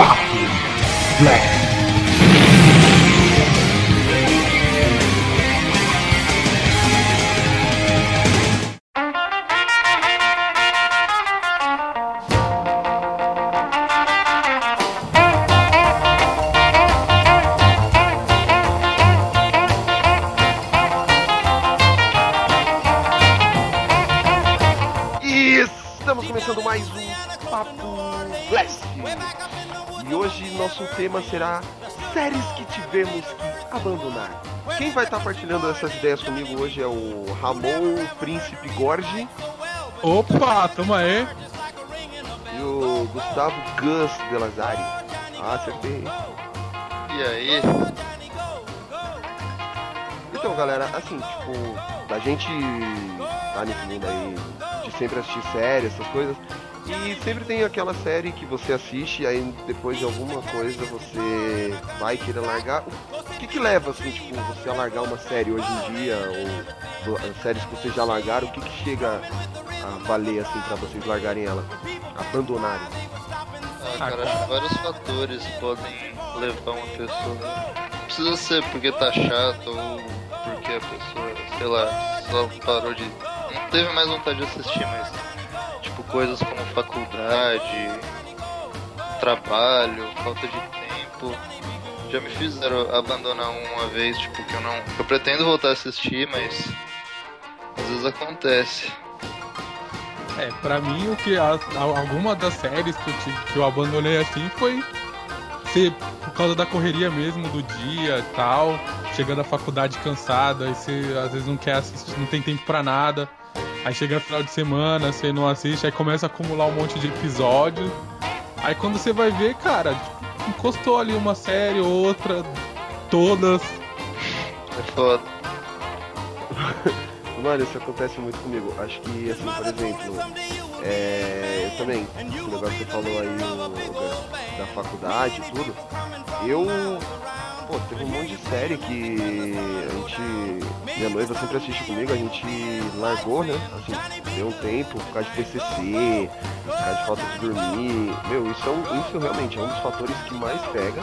Fucking Black. Nosso tema será séries que tivemos que abandonar. Quem vai estar partilhando essas ideias comigo hoje é o Ramon Príncipe Gorge Opa, tamo aí. e o Gustavo Gus de Lazari. Ah, acertei. E aí? Então, galera, assim, tipo, a gente tá nesse mundo aí de sempre assistir série, essas coisas. E sempre tem aquela série que você assiste, aí depois de alguma coisa você vai querer largar. O que que leva, assim, tipo, você a largar uma série hoje em dia, ou séries que vocês já largaram, o que que chega a valer, assim, pra vocês largarem ela? Abandonarem? Ah, cara, acho que vários fatores podem levar uma pessoa. Não precisa ser porque tá chato ou porque a pessoa, sei lá, só parou de. Não teve mais vontade de assistir, mas. Coisas como faculdade, trabalho, falta de tempo. Já me fizeram abandonar uma vez, tipo, que eu não. Eu pretendo voltar a assistir, mas. Às vezes acontece. É, pra mim, o que a, a- alguma das séries que eu, tive, que eu abandonei assim foi ser por causa da correria mesmo do dia e tal, chegando à faculdade cansada, aí você às vezes não quer assistir, não tem tempo pra nada. Aí chega final de semana, você não assiste, aí começa a acumular um monte de episódios. Aí quando você vai ver, cara, encostou ali uma série, outra, todas. É foda. Mano, isso acontece muito comigo. Acho que, assim, por exemplo, é, eu também, o negócio que você falou aí o, da, da faculdade e tudo, eu, pô, teve um monte de série que a gente, minha noiva sempre assiste comigo, a gente largou, né, assim, deu um tempo por causa de TCC, por causa de falta de dormir, meu, isso, é um, isso realmente é um dos fatores que mais pega.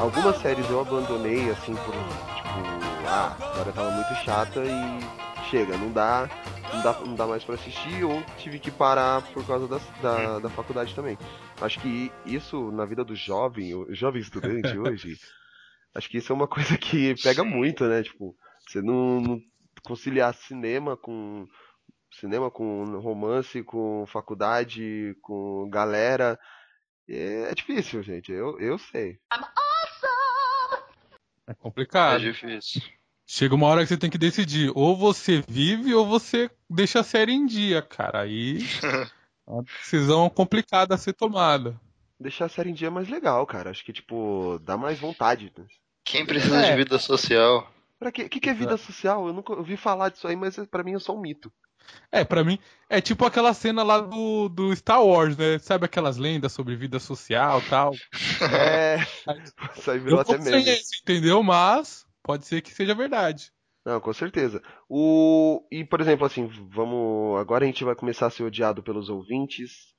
Algumas séries eu abandonei, assim, por, tipo, ah, a história tava muito chata e chega, não dá, não dá, não dá mais pra assistir ou tive que parar por causa da, da, da faculdade também. Acho que isso na vida do jovem, o jovem estudante hoje, acho que isso é uma coisa que pega muito, né? Tipo, você não, não conciliar cinema com cinema com romance, com faculdade, com galera, é, é difícil, gente. Eu, eu sei. É É complicado. difícil. Chega uma hora que você tem que decidir, ou você vive ou você deixa a série em dia, cara. Aí é uma decisão complicada a ser tomada. Deixar a série em dia é mais legal, cara. Acho que, tipo, dá mais vontade. né? Quem precisa É. de vida social? Pra quê? O que, que é vida social? Eu nunca ouvi falar disso aí, mas pra mim é só um mito. É, pra mim, é tipo aquela cena lá do, do Star Wars, né? Sabe aquelas lendas sobre vida social e tal? É. Isso aí virou Eu até não sei meme. esse, entendeu? Mas pode ser que seja verdade. Não, com certeza. O... E, por exemplo, assim, vamos. Agora a gente vai começar a ser odiado pelos ouvintes.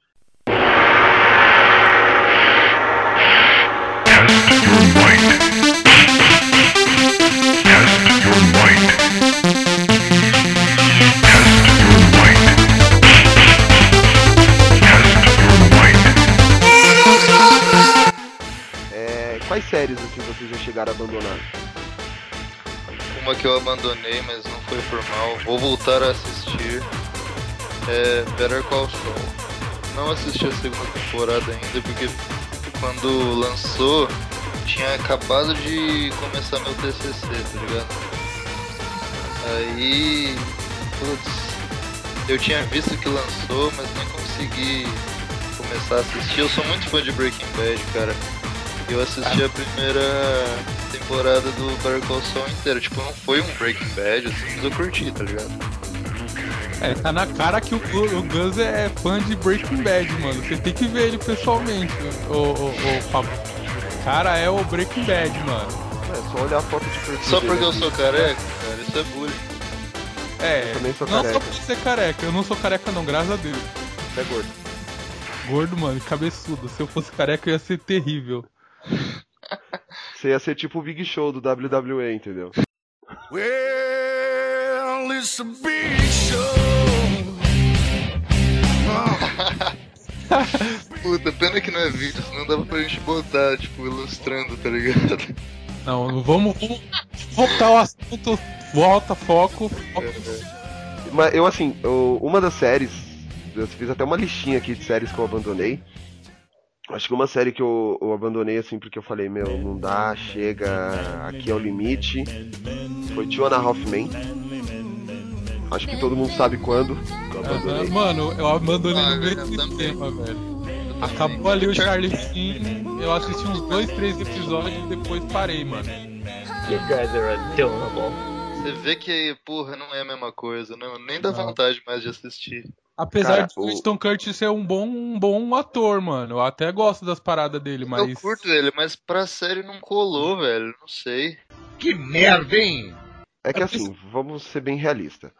Quais séries, assim, vocês já chegaram a abandonar? Uma que eu abandonei, mas não foi por mal. Vou voltar a assistir. É Better Call Saul. Não assisti a segunda temporada ainda porque quando lançou tinha acabado de começar meu TCC, tá ligado? Aí, putz, eu tinha visto que lançou, mas nem consegui começar a assistir. Eu sou muito fã de Breaking Bad, cara. Eu assisti a primeira temporada do Better Call Saul inteira. Tipo, não foi um Breaking Bad, assim, mas eu curti, tá ligado? É, tá na cara que o, o Gus é fã de Breaking Bad, mano. Você tem que ver ele pessoalmente, o, o, o Pablo. Cara, é o Breaking Bad, mano. É só olhar a foto de perfil. Só porque eu sou careca, cara, isso é bullying. É, Eu também sou não careca. só por ser careca. Eu não sou careca não, graças a Deus. Você é gordo. gordo, mano, e cabeçudo. Se eu fosse careca, eu ia ser terrível. Você ia ser tipo o Big Show do WWE, entendeu? Well, it's a big show. Puta, pena que não é vídeo, senão dava pra gente botar, tipo, ilustrando, tá ligado? Não, vamos, vamos voltar ao assunto. Volta, foco. foco. Mas eu, assim, eu- uma das séries, eu fiz até uma listinha aqui de séries que eu abandonei. Acho que uma série que eu, eu abandonei, assim, porque eu falei, meu, não dá, chega, aqui é o limite. Foi Two and a Half Men. Acho que todo mundo sabe quando eu abandonei. Mano, eu abandonei Ah, no meio do sistema, velho. Acabou ali o Charlie Sheen, eu assisti uns dois, três episódios e depois parei, mano. You guys are adorable. Você vê que, porra, não é a mesma coisa, né? Nem dá Não. vontade mais de assistir. Apesar Cara, de o- Winston Curtis ser um bom, um bom ator, mano. Eu até gosto das paradas dele, mas. Eu curto ele, mas pra série não colou, velho. Não sei. Que merda, hein? É que assim, vamos ser bem realistas.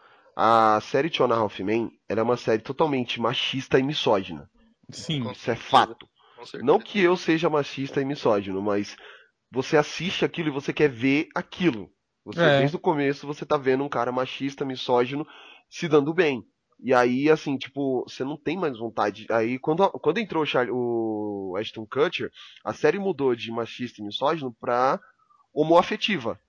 A série Two and a Half Men, é uma série totalmente machista e misógina. Sim. Isso é fato. Não que eu seja machista e misógino, mas você assiste aquilo e você quer ver aquilo. Você, É. desde o começo, você tá vendo um cara machista, misógino, se dando bem. E aí, assim, tipo, você não tem mais vontade. Aí, quando, quando entrou o, Char- o Ashton Kutcher, a série mudou de machista e misógino pra homoafetiva.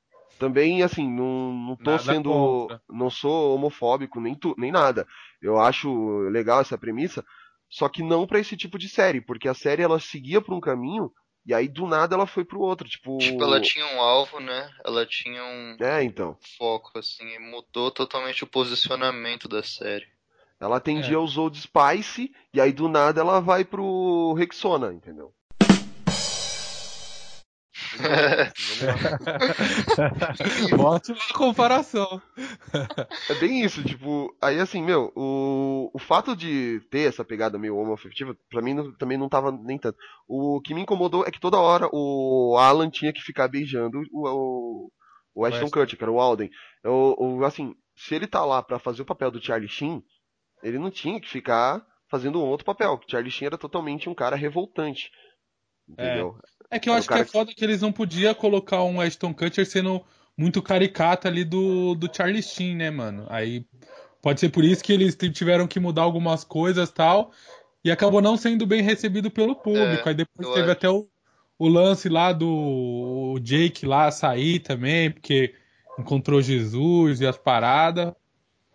Também, assim, não, não tô Nada sendo. contra. Não sou homofóbico, nem, tu, nem nada. Eu acho legal essa premissa, só que não pra esse tipo de série, porque a série ela seguia por um caminho e aí do nada ela foi pro outro, tipo. Tipo, ela tinha um alvo, né? Ela tinha um É, então. foco, assim, e mudou totalmente o posicionamento da série. Ela É. atendia os Old Spice e aí do nada ela vai pro Rexona, entendeu? Ótima comparação. É bem isso, tipo, aí assim, meu, o, o fato de ter essa pegada meio homoafetiva, pra mim não- também não tava nem tanto. O que me incomodou é que toda hora o Alan tinha que ficar beijando o, o, o Ashton. Kutcher, que era o Alden. Eu, eu, assim, se ele tá lá pra fazer o papel do Charlie Sheen, ele não tinha que ficar fazendo um outro papel, que Charlie Sheen era totalmente um cara revoltante. Entendeu? É que eu Era acho que é foda que eles não podiam colocar um Ashton Kutcher sendo muito caricato ali do, do Charlie Sheen, né, mano? Aí pode ser por isso que eles tiveram que mudar algumas coisas tal. E acabou não sendo bem recebido pelo público. É, Aí depois teve acho. até o, o lance lá do o Jake lá sair também, porque encontrou Jesus e as paradas.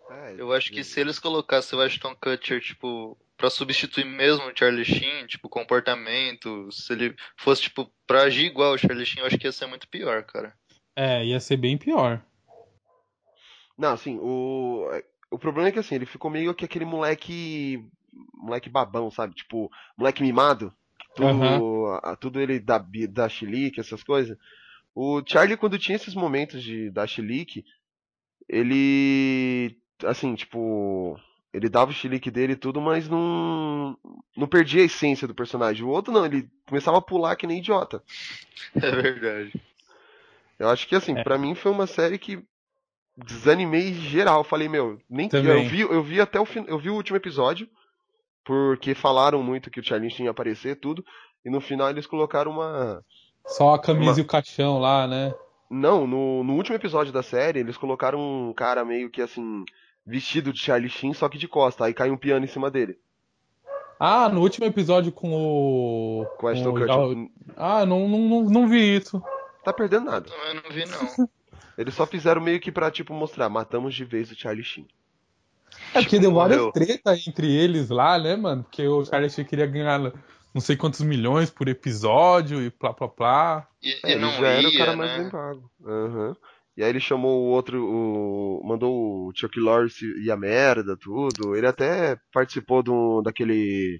É, Eu acho que se eles colocassem o Ashton Kutcher, tipo, pra substituir mesmo o Charlie Sheen, tipo, comportamento, se ele fosse, tipo, pra agir igual o Charlie Sheen, eu acho que ia ser muito pior, cara. É, ia ser bem pior. Não, assim, o, o problema é que assim, ele ficou meio que aquele moleque. Moleque babão, sabe? Tipo, moleque mimado. Tudo, a- tudo ele dá, dá chilique, essas coisas. O Charlie, quando tinha esses momentos de dar chilique, ele. Assim, tipo. Ele dava o chilique dele e tudo, mas não. Não perdia a essência do personagem. O outro não, ele começava a pular que nem idiota. É verdade. Eu acho que assim, É. pra mim foi uma série que desanimei geral. Falei, meu, nem Também. eu vi, eu vi até o fim, eu vi o último episódio porque falaram muito que o Charlie tinha aparecer tudo e no final eles colocaram uma Só a camisa Uma- e o caixão lá, né? não, no, no último episódio da série eles colocaram um cara meio que assim vestido de Charlie Sheen só que de costa, aí cai um piano em cima dele. Ah, no último episódio com o. Com o Ashton Kutcher. Ah, não, não, não, não vi isso. Tá perdendo nada. Também não vi, não. Eles só fizeram meio que pra tipo mostrar, matamos de vez o Charlie Sheen. É porque deu várias morreu. treta entre eles lá, né, mano? Porque o Charlie Sheen queria ganhar não sei quantos milhões por episódio e plá plá plá. E, É, e ele não já era o ia, cara mais né? bem pago. Aham. E aí ele chamou o outro, o, mandou o Chuck Lorre e a merda, tudo. Ele até participou do, daquele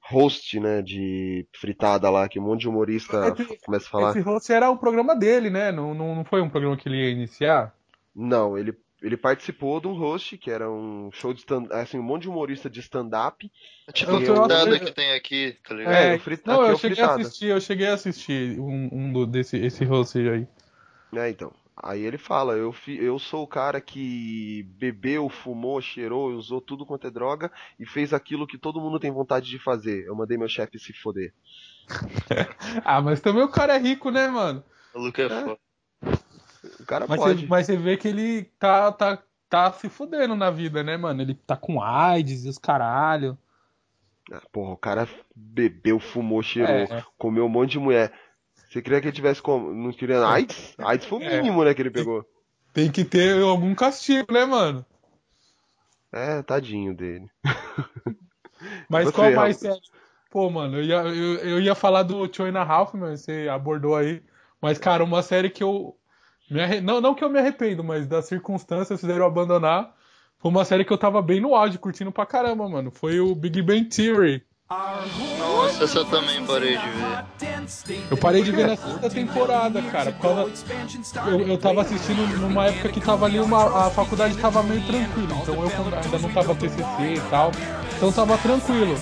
host, né, de fritada lá, que um monte de humorista Esse- começa a falar. Esse host era o programa dele, né? Não, não, não foi um programa que ele ia iniciar? Não, ele, ele participou de um host, que era um show de stand assim, um monte de humorista de stand-up. É tipo a eu- fritada que tem aqui, tá ligado? É, o frita- não, aqui é eu o cheguei a fritada. assistir, eu cheguei a assistir um, um desse esse host aí. É, então. Aí ele fala, eu, fi- eu sou o cara que bebeu, fumou, cheirou, usou tudo quanto é droga e fez aquilo que todo mundo tem vontade de fazer. Eu mandei meu chefe se foder. Ah, mas também o cara é rico, né, mano? O Luke é foda. O cara Mas pode. você, mas você vê que ele tá, tá, tá se fudendo na vida, né, mano? Ele tá com AIDS e os caralho. Ah, Porra, o cara bebeu, fumou, cheirou, É. comeu um monte de mulher. Você queria que ele tivesse como? Não queria AIDS? AIDS foi o É. mínimo, né, que ele pegou. Tem que ter algum castigo, né, mano? É, tadinho dele. Mas Você, qual mais série? Pô, mano, eu ia, eu, eu ia falar do Two and a Half, mas você abordou aí. Mas, cara, uma série que eu. Arre... não, não que eu me arrependo, mas das circunstâncias fizeram eu abandonar. Foi uma série que eu tava bem no auge, curtindo pra caramba, mano. Foi o Big Bang Theory. Nossa, essa eu também parei de ver. Eu parei de ver na sexta temporada, cara. Por eu, eu tava assistindo numa época que tava ali, uma, a faculdade tava meio tranquila. Então eu ainda não tava TCC e tal. Então tava tranquilo.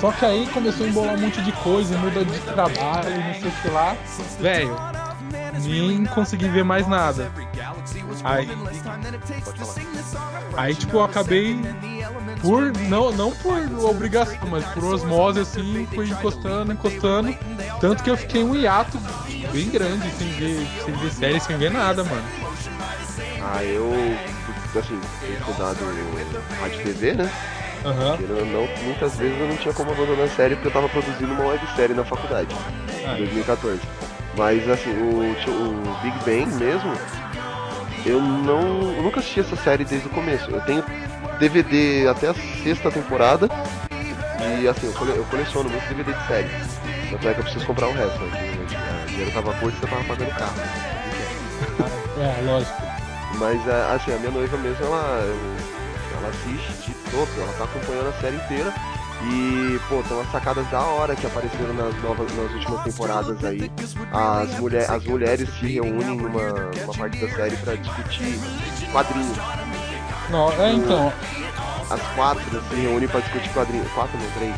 Só que aí começou a embolar um monte de coisa, muda de trabalho, não sei o que lá. Velho, nem consegui ver mais nada. Aí, aí tipo, eu acabei por não, não por obrigação, mas por osmose assim, fui encostando, encostando, tanto que eu fiquei um hiato bem grande sem ver, sem ver série, sem ver nada, mano. Ah, eu, assim, tenho estudado rádio TV, né? Aham. Querendo ou não, muitas vezes eu não tinha como abandonar a série porque eu tava produzindo uma websérie na faculdade, Ah, em 2014. Mas, assim, o, o Big Bang mesmo, eu não. Eu nunca assisti essa série desde o começo. Eu tenho DVD até a sexta temporada. E assim, eu, cole- eu coleciono muito DVD de série. Tanto é que eu preciso comprar o resto. Né? O dinheiro tava curto e eu tava pagando carro. É, lógico. Mas é, assim, a minha noiva mesmo, ela, ela assiste de todo, ela tá acompanhando a série inteira. E, pô, tem umas sacadas da hora que apareceram nas, novas, nas últimas temporadas aí. As, mulher, as mulheres se reúnem numa, numa parte da série pra discutir quadrinhos. Não, é, então, As quatro se reúnem pra discutir quadrinhos. Quatro não, três.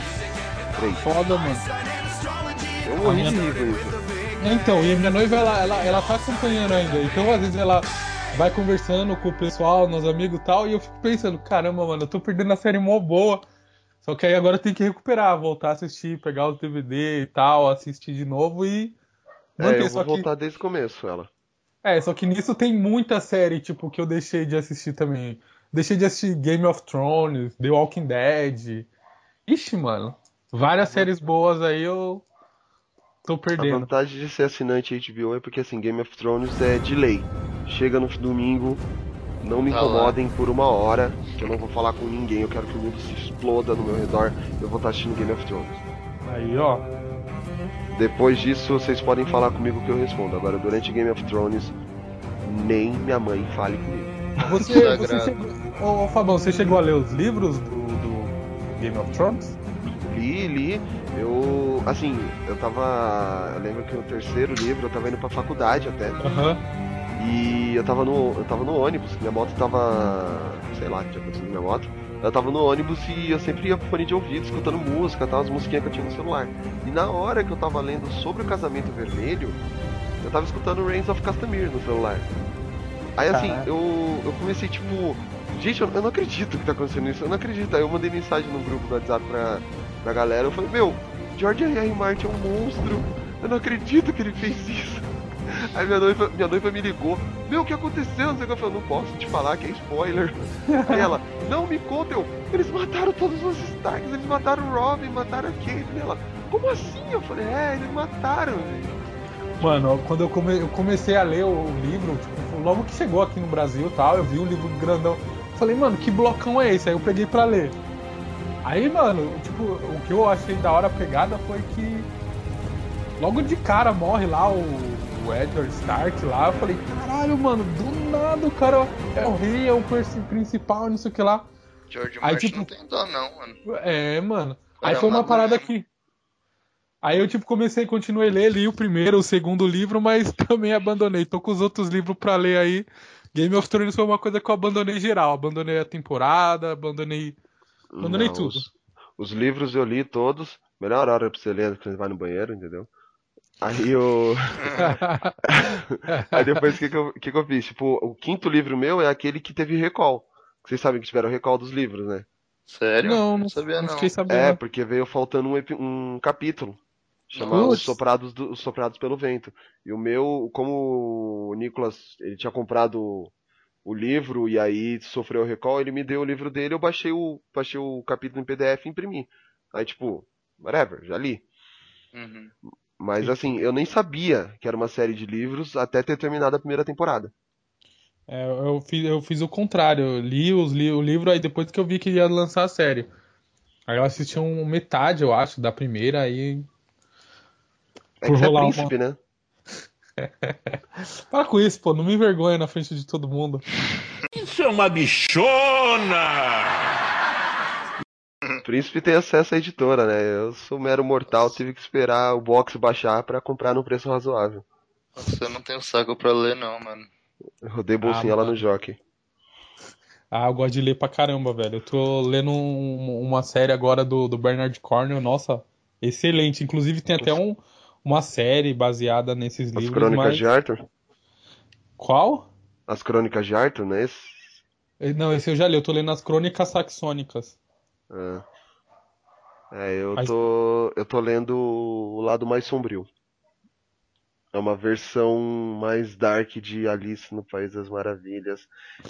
Três. foda, mano. Eu morri de rir isso. Então, e a minha noiva, ela, ela, ela tá acompanhando ainda. Então, às vezes, ela vai conversando com o pessoal, nos amigos e tal, e eu fico pensando, caramba, mano, eu tô perdendo a série mó boa. Só que aí agora eu tenho que recuperar, voltar a assistir, pegar os DVD e tal, assistir de novo e É, manter. eu só vou que, voltar desde o começo, ela. é, só que nisso tem muita série, tipo, que eu deixei de assistir também. Deixei de assistir Game of Thrones, The Walking Dead. Ixi, mano. Várias séries boas aí eu tô A perdendo. vantagem de ser assinante HBO é porque assim, Game of Thrones é de lei. Chega no domingo, não me Tá incomodem por uma hora, que eu não vou falar com ninguém, eu quero que o mundo se exploda no meu redor, eu vou estar assistindo Game of Thrones. Aí, ó. Depois disso, vocês podem falar comigo que eu respondo. Agora, durante Game of Thrones, nem minha mãe fale comigo. Você, você chegou, ô, ô, Fabão, você chegou a ler os livros do, do Game of Thrones? Li, li, eu, assim, eu tava, eu lembro que no terceiro livro eu tava indo pra faculdade até, Aham. E eu tava no. Eu tava no ônibus, minha moto tava. sei lá o que tinha acontecido minha moto. Eu tava no ônibus e eu sempre ia com fone de ouvido, escutando música, tal, as musiquinhas que eu tinha no celular. E na hora que eu tava lendo sobre o casamento vermelho, eu tava escutando Reigns of Castamere no celular. Aí assim, Caraca. eu, eu comecei tipo. Gente, eu, eu não acredito que tá acontecendo isso, eu não acredito. Aí eu mandei mensagem no grupo do WhatsApp pra, pra galera, eu falei, meu, George R. R. Martin é um monstro, eu não acredito que ele fez isso. Aí minha noiva, minha noiva me ligou, meu, o que aconteceu? Não sei o que eu falei, não posso te falar que é spoiler. Aí ela, não me conta, eu, eles mataram todos os Starks, eles mataram o Robin, mataram a Caitlyn. Ela, como assim? Eu falei, é, eles mataram, velho. Mano, quando eu, come- eu comecei a ler o livro, tipo, logo que chegou aqui no Brasil e tal, eu vi um livro grandão. Falei, mano, que blocão é esse? Aí eu peguei pra ler. Aí, mano, tipo, o que eu achei da hora a pegada foi que logo de cara morre lá o, o Edward Stark lá. Eu falei, caralho, mano, do nada o cara é o rei, é o principal, não sei o que lá. George Aí, Martin tipo- não tem dó não, mano. É, mano. Aí foi uma parada que. Aí eu, tipo, comecei, continuei a ler, li o primeiro, o segundo livro, mas também abandonei. Tô com os outros livros pra ler aí. Game of Thrones foi uma coisa que eu abandonei geral. Abandonei a temporada, abandonei. Abandonei tudo. Os, os livros eu li todos. Melhor hora pra você ler é quando você vai no banheiro, entendeu? Aí eu. Aí depois o que, que, eu, que, que eu fiz? Tipo, o quinto livro meu é aquele que teve recall. Vocês sabem que tiveram recall dos livros, né? Sério? não, não, sabia não não. fiquei sabendo. É, porque veio faltando um, um capítulo. Putz. Os Soprados, do- Os Soprados pelo Vento. E o meu, como o Nicolas, ele tinha comprado o livro e aí sofreu o recall, ele me deu o livro dele, eu baixei o, baixei o capítulo em PDF e imprimi. Aí, tipo, whatever, já li. Uhum. Mas assim, eu nem sabia que era uma série de livros até ter terminado a primeira temporada. É, eu fiz, eu fiz o contrário. Eu li, os, li o livro aí depois que eu vi que ia lançar a série. Aí eu assisti um, metade, eu acho, da primeira, aí. É Por que você é rolar uma- príncipe, né? Para com isso, pô, não me envergonha na frente de todo mundo. Isso é uma bichona! Príncipe tem acesso à editora, né? Eu sou mero mortal, tive que esperar o box baixar pra comprar num preço razoável. Nossa, eu não tenho saco pra ler não, mano. Eu rodei bolsinha Ah, lá mano. no Jockey. Ah, eu gosto de ler pra caramba, velho. Eu tô lendo um- uma série agora do, do Bernard Cornwell, nossa, excelente. Inclusive tem até um, uma série baseada nesses As livros, Crônicas mas... de Arthur? Qual? As Crônicas de Arthur, né? Esse... Eh, Não, esse eu já li, eu tô lendo as Crônicas Saxônicas. É. É, eu Mas- tô. Eu tô lendo o lado mais sombrio. É uma versão mais dark de Alice no País das Maravilhas.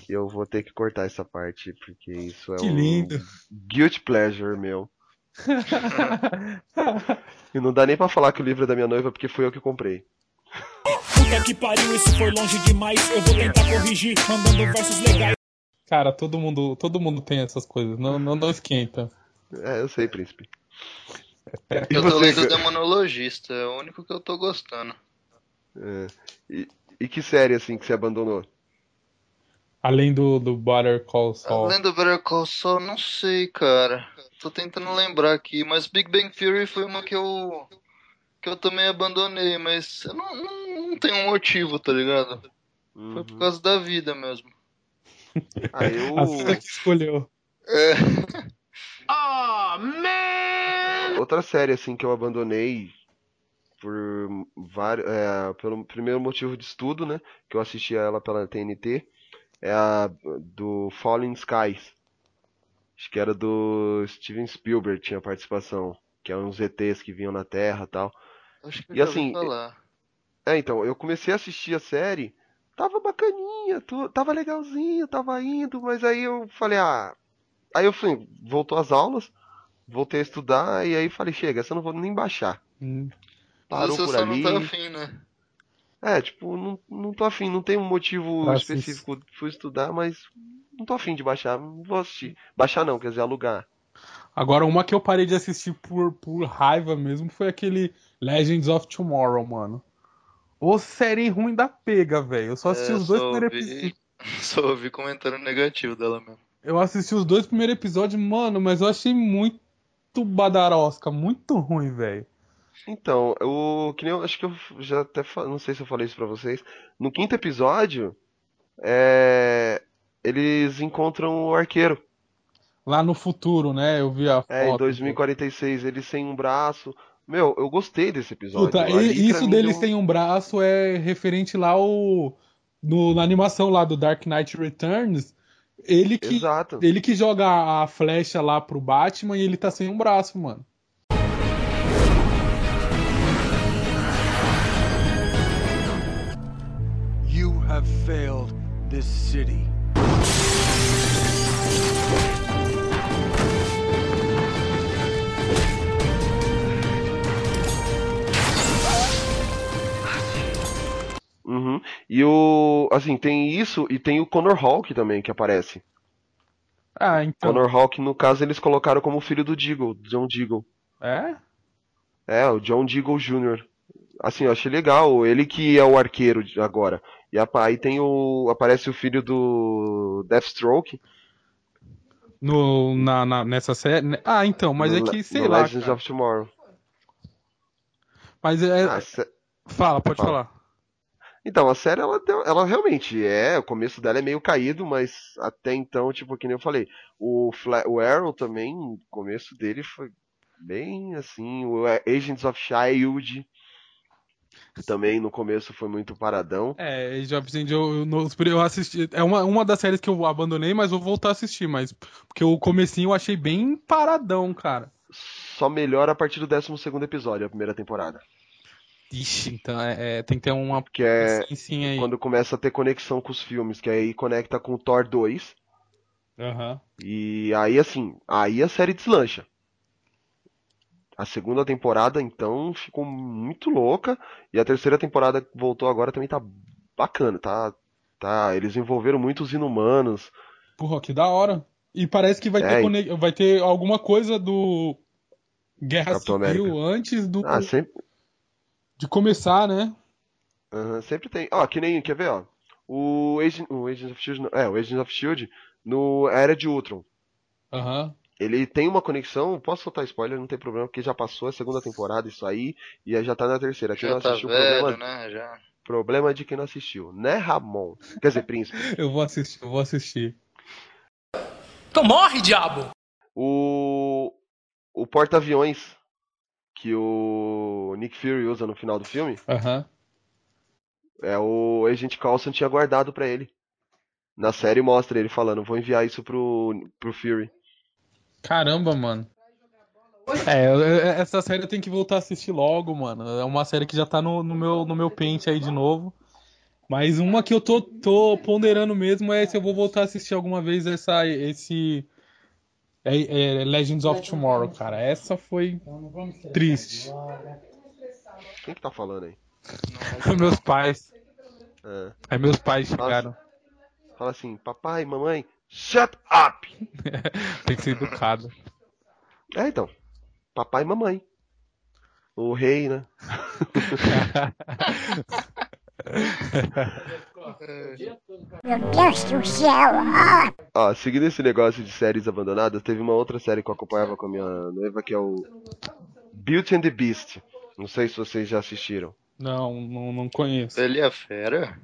E eu vou ter que cortar essa parte, porque isso é Que um lindo. guilty pleasure meu. E não dá nem pra falar que o livro é da minha noiva, porque fui eu que comprei. Puta que pariu, isso foi longe demais. Eu vou tentar corrigir, mandando versos legais. Cara, todo mundo, todo mundo tem essas coisas, não, não, não esquenta. É, eu sei, príncipe. Eu tô lendo Demonologista, é o único que eu tô gostando. É. E, e que série assim que você abandonou? Além do, do Butter Call Saul. Além do Better Call Saul, não sei, cara. Tô tentando lembrar aqui, mas Big Bang Theory foi uma que eu que eu também abandonei, mas eu não, não, não tenho um motivo, tá ligado? Foi por causa da vida mesmo. Ah, eu. A vida que escolheu. É, Outra série assim que eu abandonei por vários, é, pelo primeiro motivo de estudo, né, que eu assistia ela pela TNT, é a do Falling Skies. Acho que era do Steven Spielberg, tinha participação, que é uns ETs que vinham na Terra, tal. acho que eu E já assim, falar. É, então, eu comecei a assistir a série, tava bacaninha, tu- tava legalzinho, tava indo, mas aí eu falei, ah. Aí eu fui, voltou às aulas, voltei a estudar, e aí falei, chega, essa eu não vou nem baixar. Hum. Parou Você por só ali. não tá afim, né? É, tipo, não, não tô afim, não tem um motivo Pra específico, fui estudar, mas não tô afim de baixar, não vou assistir. Baixar não, quer dizer, alugar. Agora, uma que eu parei de assistir por, por raiva mesmo foi aquele Legends of Tomorrow, mano. Ô série ruim da pega, velho. Eu só assisti É, os dois só primeiros ouvi- episódios. Só ouvi comentário negativo dela mesmo. Eu assisti os dois primeiros episódios, mano, mas eu achei muito badarosca, muito ruim, velho. Então, eu, que nem eu acho que eu já até, não sei se eu falei isso pra vocês, no quinto episódio, é, eles encontram o arqueiro. Lá no futuro, né? Eu vi a foto. É, em 2046, ele sem um braço. Meu, eu gostei desse episódio. Puta, Ali, isso mim, dele deu- sem um braço é referente lá ao. No, na animação lá do Dark Knight Returns. Ele que, Exato. ele que joga a flecha lá pro Batman e ele tá sem um braço, mano. This city. Uhum. E o. Assim, tem isso e tem o Connor Hawk também que aparece. Ah, então. Connor Hawk, no caso, eles colocaram como filho do Deagle, John Deagle. É? É, o John Deagle Jr. Assim, eu achei legal, ele que é o arqueiro agora. E aí tem o. Aparece o filho do Deathstroke. No, na, na- nessa série. Ah, então, mas no é que, sei lá. Legends cara. of Tomorrow. Mas é. Ah, sé- Fala, pode Fala. falar. Então, a série, ela, ela realmente é, o começo dela é meio caído, mas até então, tipo, que nem eu falei, o, Fla- o Arrow também, o começo dele foi bem assim, o Agents of Shield, Também no começo foi muito paradão. É, of Signs eu, eu, assisti. É uma, uma das séries que eu abandonei, mas vou voltar a assistir. Mas porque o comecinho eu achei bem paradão, cara. Só melhora a partir do 12 episódio, a primeira temporada. Ixi, então é, é, tem que ter uma. Que é Sim, sim aí. quando começa a ter conexão com os filmes, que aí conecta com o Thor 2. Aham. E aí, assim, aí a série deslancha. A segunda temporada, então, ficou muito louca. E a terceira temporada que voltou agora também tá bacana, tá? Tá, eles envolveram muitos inumanos. Porra, que da hora. E parece que vai, É, ter, e- vai ter alguma coisa do Guerra Capitão Civil América. antes do, Ah, sempre, de começar, né? aham, sempre tem. Ó, que nem, quer ver, ó? O Agent, o Agents of Shield, é, o Agents of Shield no Era de Ultron. Aham. Ele tem uma conexão, posso soltar spoiler, não tem problema, porque já passou a segunda temporada isso aí, e aí já tá na terceira. Quem Já não tá assistiu, velho, problema, né? Já. problema de quem não assistiu, né, Ramon? Quer dizer, Príncipe. Eu vou assistir, eu vou assistir. Então morre, diabo! O, o porta-aviões que o Nick Fury usa no final do filme Aham. é o Agent Coulson tinha guardado pra ele. Na série mostra ele falando, vou enviar isso pro, pro Fury. Caramba, mano. É, essa série eu tenho que voltar a assistir logo, mano. É uma série que já tá no, no meu, no meu pente aí de novo. Mas uma que eu tô, tô ponderando mesmo é se eu vou voltar a assistir alguma vez essa, esse. É, é Legends of Tomorrow, cara. Essa foi triste. Quem que tá falando aí? meus pais. É, Aí meus pais chegaram. fala assim, papai, mamãe, shut up! Tem que ser educado. É, então, papai e mamãe. O rei, né? Meu Deus do céu! Ó, seguindo esse negócio de séries abandonadas, teve uma outra série que eu acompanhava com a minha noiva, que é o Beauty and the Beast. Não sei se vocês já assistiram. Não, não, não conheço. Ele é fera?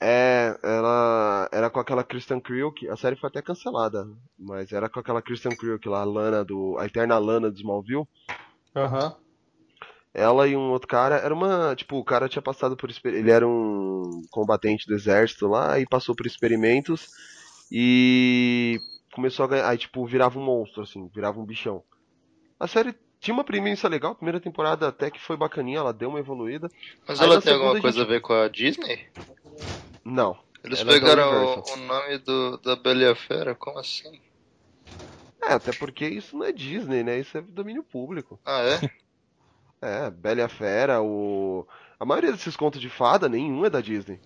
É, ela era com aquela Kristen Kriuk, a série foi até cancelada, mas era com aquela Kristen Kriuk lá, a Lana do, a eterna Lana do Smallville. Aham. Ela e um outro cara, era uma, tipo, o cara tinha passado por, ele era um combatente do exército lá e passou por experimentos e começou a ganhar, aí tipo, virava um monstro assim, virava um bichão. A série tinha uma premissa legal, a primeira temporada até que foi bacaninha, ela deu uma evoluída. Mas Aí ela tem alguma coisa gente- a ver com a Disney? Não. Eles é pegaram o, o nome do, da Bela e a Fera? Como assim? É, até porque isso não é Disney, né? Isso é domínio público. Ah, é? É, Bela e a Fera, o. A maioria desses contos de fada, nenhum é da Disney.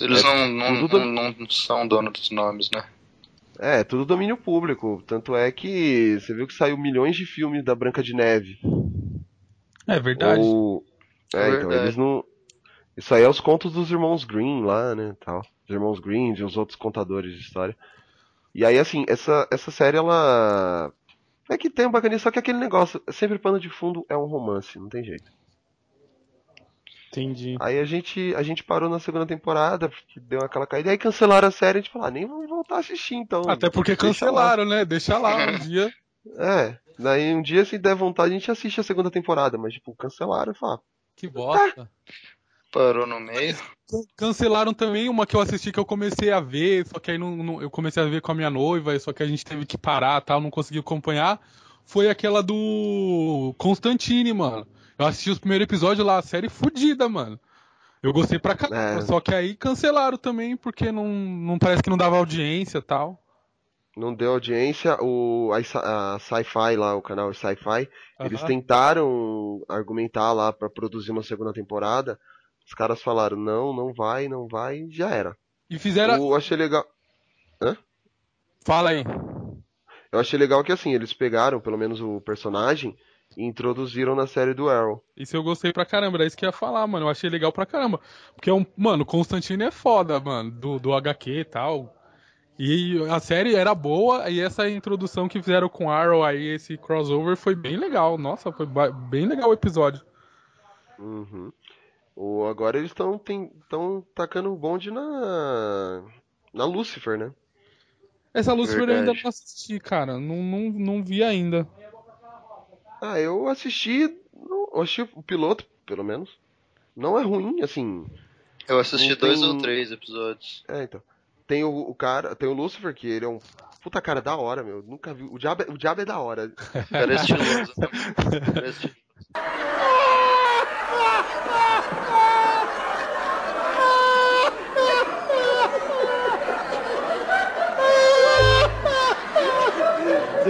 Eles É não, não, tudo- não, não são donos dos nomes, né? É, tudo domínio público. Tanto é que você viu que saiu milhões de filmes da Branca de Neve. É verdade. Ou... É, É então verdade. eles não. Isso aí é os contos dos irmãos Green lá, né, tal. Os irmãos Green e os outros contadores de história. E aí, assim, essa, essa série, ela. É que tem um bacaninha, só que aquele negócio, sempre pano de fundo é um romance, não tem jeito. Entendi. Aí a gente, a gente parou na segunda temporada, porque deu aquela caída, e aí cancelaram a série, a gente falou, ah, nem vamos voltar a assistir então. Até porque Deixa cancelaram, né? Deixa lá um dia. É, daí um dia se der vontade a gente assiste a segunda temporada, mas tipo, cancelaram e fala, Que bosta. Parou no meio. Cancelaram também uma que eu assisti que eu comecei a ver, só que aí não, não- eu comecei a ver com a minha noiva, só que a gente teve que parar tal, não conseguiu acompanhar. Foi aquela do Constantine, mano. Eu assisti os primeiros episódios lá, a série fodida, mano. Eu gostei pra caramba, É. só que aí cancelaram também, porque não, não parece que não dava audiência tal. não deu audiência, o, a, a Sci-Fi lá, o canal Sci-Fi, eles Aham. tentaram argumentar lá pra produzir uma segunda temporada, os caras falaram, não, não vai, não vai, já era. E fizeram. Eu achei legal. Fala aí. Eu achei legal que assim, eles pegaram pelo menos o personagem e introduziram na série do Arrow. Isso eu gostei pra caramba, era isso que eu ia falar, mano. Eu achei legal pra caramba. Porque, é um, mano, Constantine é foda, mano, do, do HQ e tal. E a série era boa, e essa introdução que fizeram com Arrow aí, esse crossover, foi bem legal. Nossa, foi bem legal o episódio. Uhum. O, agora eles estão estão tacando o bonde na na Lucifer, né? Essa Lucifer eu ainda Verdade. não assisti, cara. Não, não, não vi ainda. Ah, eu assisti, eu assisti o piloto, pelo menos. Não é ruim, assim. Eu assisti Não dois tem- ou três episódios. É, então. Tem o, o cara, tem o Lucifer, que ele é um puta cara da hora, meu. Nunca vi. O diabo, é- o diabo é da hora. O cara é estiloso,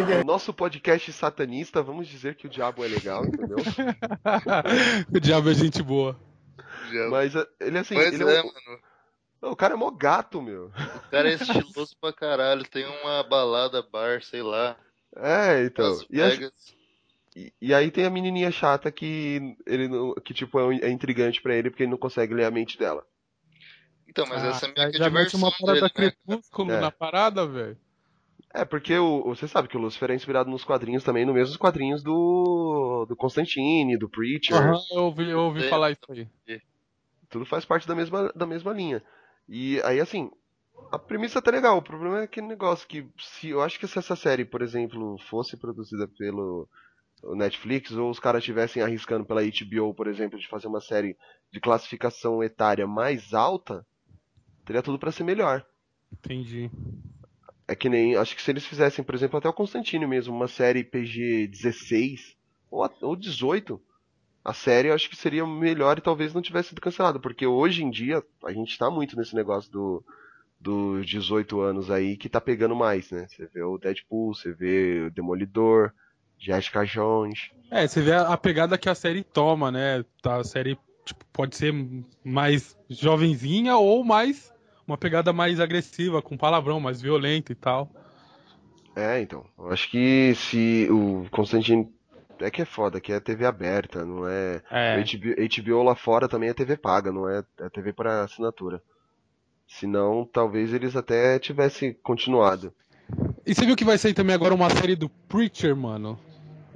O é nosso podcast satanista, vamos dizer que o diabo é legal, entendeu? o diabo é gente boa. Já- Mas é, ele assim, Pois ele é, é um- mano. Não, o cara é mó gato, meu. O cara é estiloso pra caralho. Tem uma balada, bar, sei lá. É, então. Las E, e- e aí tem a menininha chata que ele não, que tipo é, é intrigante pra ele porque ele não consegue ler a mente dela. Então, mas essa é meio que a já mete diversão uma parada dele, né? crepúsculo É. na parada, velho. É, porque o, você sabe que o Lucifer é inspirado nos quadrinhos também, nos mesmos quadrinhos do, do Constantine, do Preacher. Aham, eu ouvi, eu ouvi É. falar isso aí. Tudo faz parte da mesma, da mesma linha. E aí, assim, a premissa tá legal. O problema é aquele negócio que, se eu acho que se essa série, por exemplo, fosse produzida pelo Netflix, ou os caras estivessem arriscando pela HBO, por exemplo, de fazer uma série de classificação etária mais alta, teria tudo pra ser melhor. Entendi. É que nem, acho que se eles fizessem, por exemplo, até o Constantino mesmo, uma série PG 16 ou, ou 18, a série eu acho que seria melhor e talvez não tivesse sido cancelada, porque hoje em dia a gente tá muito nesse negócio do dos 18 anos aí que tá pegando mais, né? Você vê o Deadpool, você vê o Demolidor, Jessica Jones. É, você vê a, a pegada que a série toma, né? Tá, A série tipo, pode ser mais jovenzinha ou mais uma pegada mais agressiva, com palavrão, mais violenta e tal. É, então. Eu acho que se o Constantine é que é foda, que é TV aberta, não é É. HBO, HBO lá fora também é TV paga, não é, é TV para assinatura. Senão, talvez eles até tivessem continuado. E você viu que vai sair também agora uma série do Preacher, mano?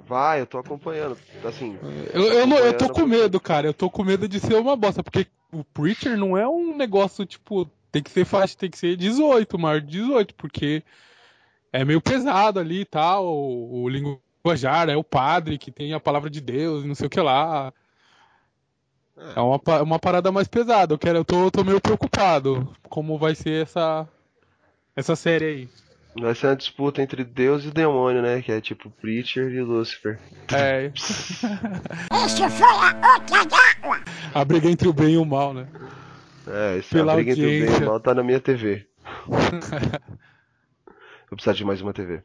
Vai, eu tô acompanhando. Assim, Eu, eu, não- eu tô com medo, cara. Eu tô com medo de ser uma bosta, porque o Preacher não é um negócio, tipo, tem que ser faixa, tem que ser 18, maior de 18, porque é meio pesado ali e tal. O, o linguajar é o padre que tem a palavra de Deus, e não sei o que lá. É uma, pa- uma parada mais pesada. Eu, quero, eu tô, eu tô meio preocupado como vai ser essa, essa série aí. vai ser uma disputa entre Deus e demônio, né? Que é tipo Preacher e Lucifer. É, Isso foi a outra a briga entre o bem e o mal, né? É, essa Pela briga entre o bem e audiência. o mal tá na minha TV. vou precisar de mais uma TV.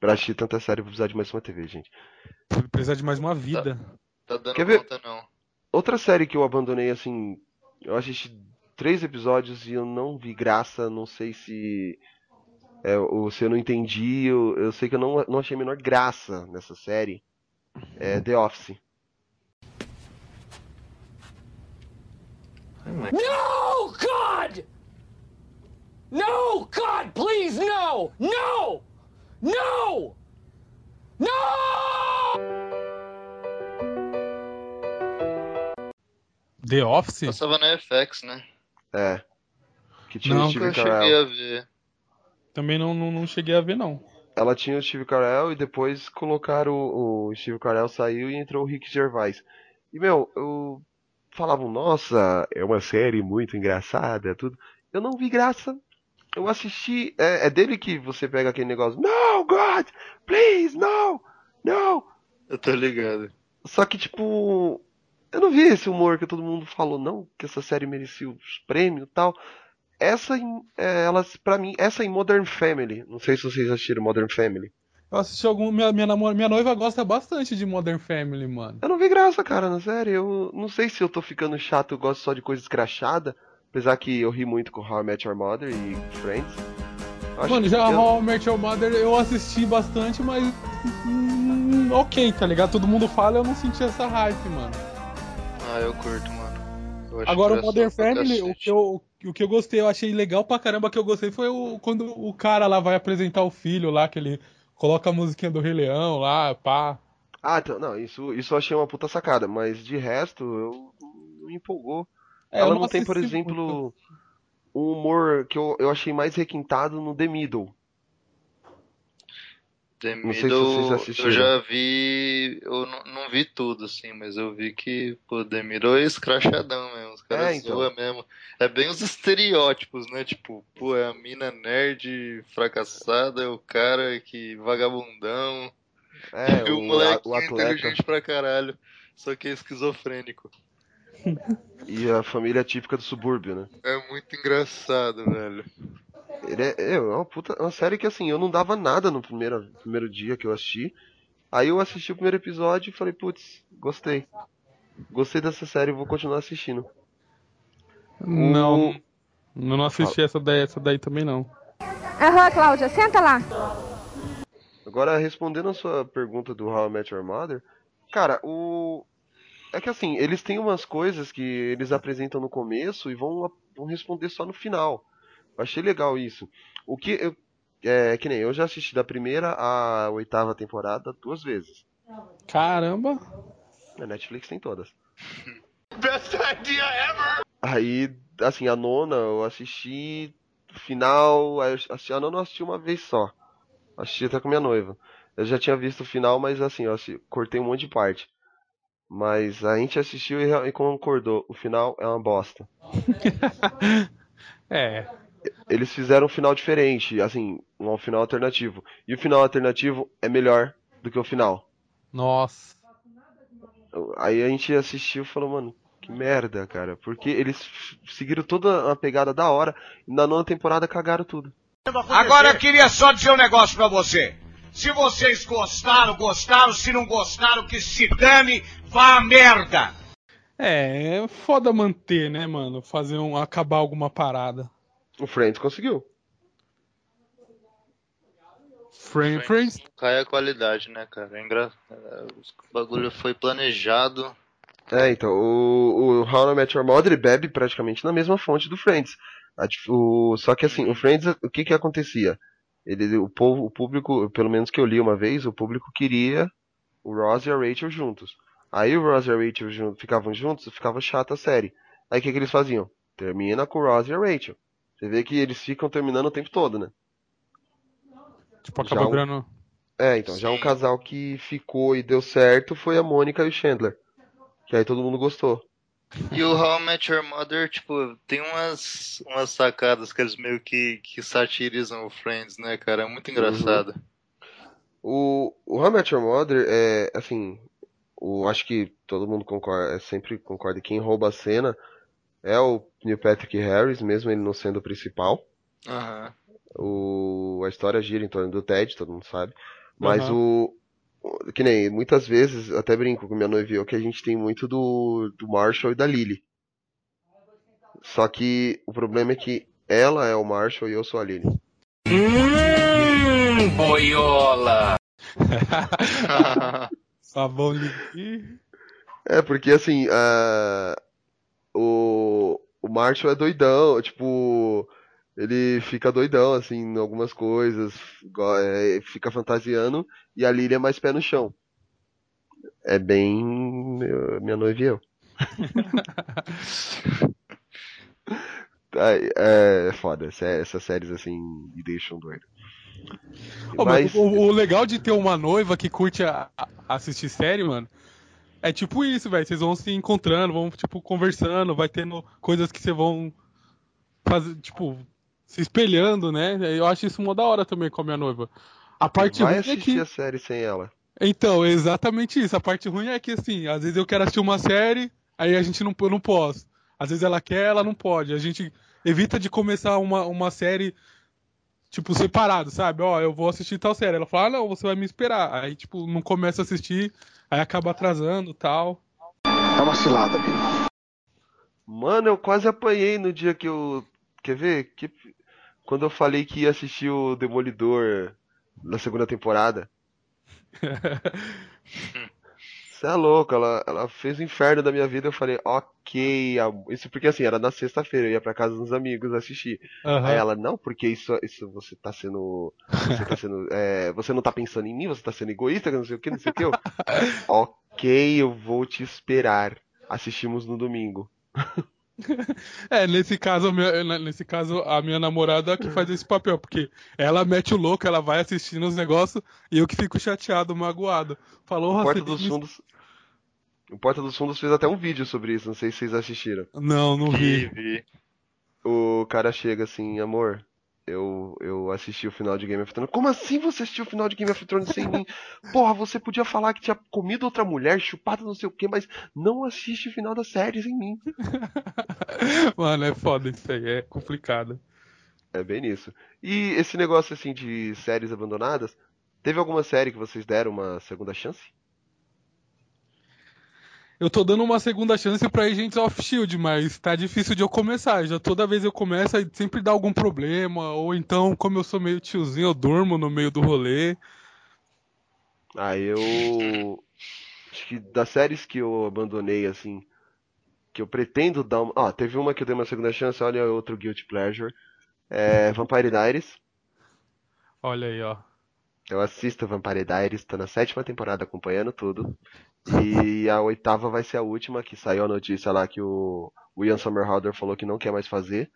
Pra assistir tanta série, eu vou precisar de mais uma TV, gente. Precisa de mais uma vida. Tá dando Quer ver? conta, não. Outra série que eu abandonei, assim, eu assisti três episódios e eu não vi graça, não sei se. É, ou se eu não entendi, eu, eu sei que eu não, não achei a menor graça nessa série. É The Office. No, God! No, God, please, no! No! No! No! The Office? Passava na FX, né? É. Que tinha Não, o Eu Steve cheguei Carell. a ver. Também não, não, não cheguei a ver, não. Ela tinha o Steve Carell e depois colocaram o, o Steve Carell saiu e entrou o Rick Gervais. E, meu, eu falavam, nossa, é uma série muito engraçada, tudo. Eu não vi graça. Eu assisti. É, é dele que você pega aquele negócio. No, God! Please, no! No! Eu tô ligado. Só que, tipo. Eu não vi esse humor que todo mundo falou, não, que essa série merecia os prêmios e tal. Essa, em- é, elas, pra mim, essa em Modern Family. Não sei se vocês assistiram Modern Family. Eu assisti algum. Minha, minha, namora, minha noiva gosta bastante de Modern Family, mano. Eu não vi graça, cara, na série. Eu não sei se eu tô ficando chato, eu gosto só de coisa escrachada. Apesar que eu ri muito com How I Met Your Mother e Friends. Acho Mano, já eu- How I Met Your Mother eu assisti bastante, mas. hum, ok, tá ligado? Todo mundo fala eu não senti essa hype, mano. Ah, eu curto, mano. Eu Agora o Modern Family, o que, eu, o que eu gostei, eu achei legal pra caramba que eu gostei foi o, quando o cara lá vai apresentar o filho lá, que ele coloca a musiquinha do Rei Leão lá, pá. Ah, então, não, isso, isso eu achei uma puta sacada, mas de resto, eu não me empolgou. É, Ela eu não tem, por exemplo, muito. um humor que eu, eu achei mais requintado no The Middle. The Não sei se Middle, eu já vi. Eu não, não vi tudo, assim, mas eu vi que, pô, The Middle é escrachadão mesmo. Os caras É, então. mesmo. É bem os estereótipos, né? Tipo, pô, é a mina nerd fracassada, é o cara que vagabundão. É, e o, o, moleque a- o inteligente pra caralho. Só que é esquizofrênico. e a família típica do subúrbio, né? É muito engraçado, velho. Ele é, é uma puta, uma série que assim, eu não dava nada no primeiro, primeiro dia que eu assisti. Aí eu assisti o primeiro episódio e falei, putz, gostei. Gostei dessa série, vou continuar assistindo. Não, não assisti essa daí, essa daí também não. Aham, Cláudia, senta lá. Agora, respondendo a sua pergunta do How I Met Your Mother, cara, o. É que assim, eles têm umas coisas que eles apresentam no começo e vão, vão responder só no final. Eu achei legal isso. O que eu. É que nem eu já assisti da primeira à oitava temporada duas vezes. Caramba! Na Netflix tem todas. Best idea ever! Aí, assim, a nona eu assisti final. assisti, a nona eu assisti uma vez só. Assisti até com minha noiva. Eu já tinha visto o final, mas assim, eu assi- cortei um monte de parte. Mas a gente assistiu e, e concordou. O final é uma bosta. É, Eles fizeram um final diferente, assim, um final alternativo. E o final alternativo é melhor do que o final. nossa. Aí a gente assistiu e falou, mano, que merda, cara. Porque eles seguiram toda a pegada da hora e na nona temporada cagaram tudo. Agora eu queria só dizer um negócio pra você. Se vocês gostaram, gostaram. Se não gostaram, que se dane, vá a merda. É, é foda manter, né, mano? Fazer um. acabar alguma parada. O Friends conseguiu. Frame, Friends. Cai a qualidade, né, cara? É engra... é, O bagulho foi planejado. É, então, o, o How I Met Your Mother bebe praticamente na mesma fonte do Friends. A o- só que assim, o Friends, o que que acontecia? Ele, o povo, o público, pelo menos que eu li uma vez, o público queria o Ross e a Rachel juntos. Aí o Ross e a Rachel jun- ficavam juntos, ficava chata a série. Aí o que que eles faziam? Termina com o Ross e a Rachel. Você vê que eles ficam terminando o tempo todo, né? Tipo, acaba um- virando. É, então, já um casal que ficou e deu certo foi a Mônica e o Chandler. Que aí todo mundo gostou. E o How I Met Your Mother, tipo, tem umas, umas sacadas que eles meio que, que satirizam o Friends, né, cara? É muito engraçado. O, o How I Met Your Mother é, assim, o, acho que todo mundo concorda, é, sempre concorda que quem rouba a cena é o Neil Patrick Harris, mesmo ele não sendo o principal. Aham. O, a história gira em torno do Ted, todo mundo sabe. Mas Aham. o, que nem, muitas vezes, até brinco com minha noiva eu, que a gente tem muito do, do Marshall e da Lily. Só que o problema é que ela é o Marshall e eu sou a Lily. Hum, boiola. Sabão de. É, porque assim, a- o, o Marshall é doidão, tipo, ele fica doidão, assim, em algumas coisas, é, fica fantasiando, e a Lily é mais pé no chão. É bem meu- minha noiva e eu. É, é foda, essa- essas séries assim me deixam doido. Mas Mas- o, o legal de ter uma noiva que curte a- a- assistir série, mano, é tipo isso, velho. Vocês vão se encontrando, vão, tipo, conversando, vai tendo coisas que vocês vão fazer, tipo, se espelhando, né? Eu acho isso mó da hora também com a minha noiva. A parte Vai ruim é assistir que. a série sem ela. Então, exatamente isso. A parte ruim é que, assim, às vezes eu quero assistir uma série, aí a gente não, eu não posso. Às vezes ela quer, ela não pode. A gente evita de começar uma, uma série, tipo, separado, sabe? Ó, eu vou assistir tal série. Ela fala, ah, não, você vai me esperar. Aí, tipo, não começa a assistir, aí acaba atrasando tal. É uma cilada. Mano, eu quase apanhei no dia que eu. Quer ver? Que... Quando eu falei que ia assistir o Demolidor na segunda temporada. Você é louco, ela, ela fez o inferno da minha vida. Eu falei, ok. Isso porque assim, era na sexta-feira, eu ia pra casa dos amigos assistir. Aham. Aí ela, não, porque isso, isso você tá sendo. Você tá sendo. é, você não tá pensando em mim, você tá sendo egoísta, não sei o que, não sei o que. Eu, ok, eu vou te esperar. Assistimos no domingo. É, nesse caso, a minha- nesse caso, a minha namorada que faz esse papel, porque ela mete o louco, ela vai assistindo os negócios e eu que fico chateado, magoado. Falou, O "Oh, Porta você dos Fundos. O Porta dos Fundos fez até um vídeo sobre isso, não sei se vocês assistiram. Não, não vi. vi. O cara chega assim, amor, eu, eu assisti o final de Game of Thrones. Como assim você assistiu o final de Game of Thrones sem mim? Porra, você podia falar que tinha comido outra mulher, chupado não sei o que, mas não assiste o final da série sem mim. Mano, é foda isso aí, é complicado. É bem nisso. E esse negócio assim de séries abandonadas, teve alguma série que vocês deram uma segunda chance? Eu tô dando uma segunda chance pra Agents of Shield, mas tá difícil de eu começar. Já toda vez eu começo e sempre dá algum problema, ou então, como eu sou meio tiozinho, eu durmo no meio do rolê. Ah, eu. Acho que das séries que eu abandonei, assim. Que eu pretendo dar uma. Ah, teve uma que eu dei uma segunda chance, olha outro Guilty Pleasure. É Vampire Diaries. Olha aí, ó. Eu assisto Vampire Diaries, tô na sétima temporada acompanhando tudo. E a oitava vai ser a última, que saiu a notícia lá que o Ian Somerhalder falou que não quer mais fazer.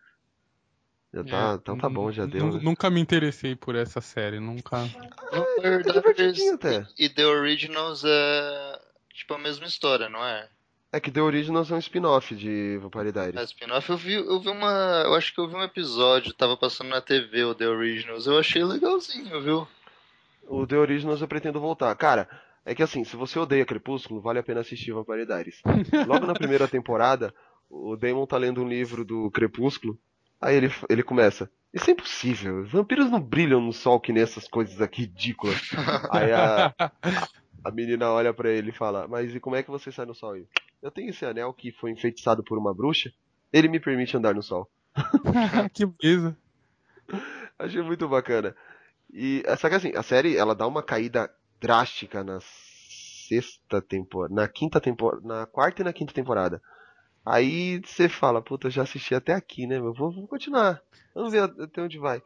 Já tá, É, então tá bom, já deu. né? Nunca me interessei por essa série, nunca. Vampire divertidinho Diaries até. e The Originals é tipo a mesma história, não é? É que The Originals é um spin-off de Vampire Diaries. spin-off eu vi, eu vi uma. Eu acho que eu vi um episódio, tava passando na TV o The Originals. Eu achei legalzinho, viu? O The Originals eu pretendo voltar. Cara, é que assim, se você odeia Crepúsculo, vale a pena assistir Vampire Diaries. Logo na primeira temporada, o Damon tá lendo um livro do Crepúsculo, aí ele, ele começa. Isso é impossível, vampiros não brilham no sol que nem essas coisas aqui ridículas. Aí a, a menina olha pra ele e fala, mas e como é que você sai no sol? Eu tenho esse anel que foi enfeitiçado por uma bruxa, ele me permite andar no sol. que beleza. Achei muito bacana. E só que assim, a série ela dá uma caída drástica na sexta temporada, na quinta temporada, na quarta e na quinta temporada. Aí você fala, puta, eu já assisti até aqui, né? meu? Vou, vou continuar. Vamos ver até onde vai.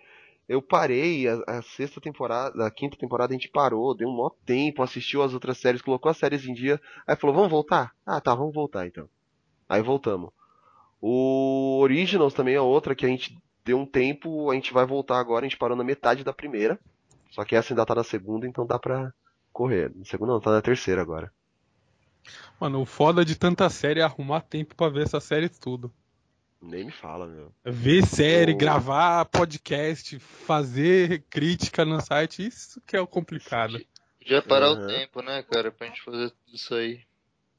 Eu parei a, a sexta temporada, a quinta temporada a gente parou, deu um maior tempo, assistiu as outras séries, colocou as séries em dia, aí falou, vamos voltar? Ah, tá, vamos voltar então. Aí voltamos. O Originals também é outra que a gente deu um tempo, a gente vai voltar agora, a gente parou na metade da primeira. Só que essa ainda tá na segunda, então dá pra correr. Na segunda não, tá na terceira agora. Mano, o foda de tanta série é arrumar tempo pra ver essa série tudo. Nem me fala, meu. Ver série, Oh. gravar podcast, fazer crítica no site, isso que é o complicado. Podia parar Uhum. o tempo, né, cara, pra gente fazer tudo isso aí.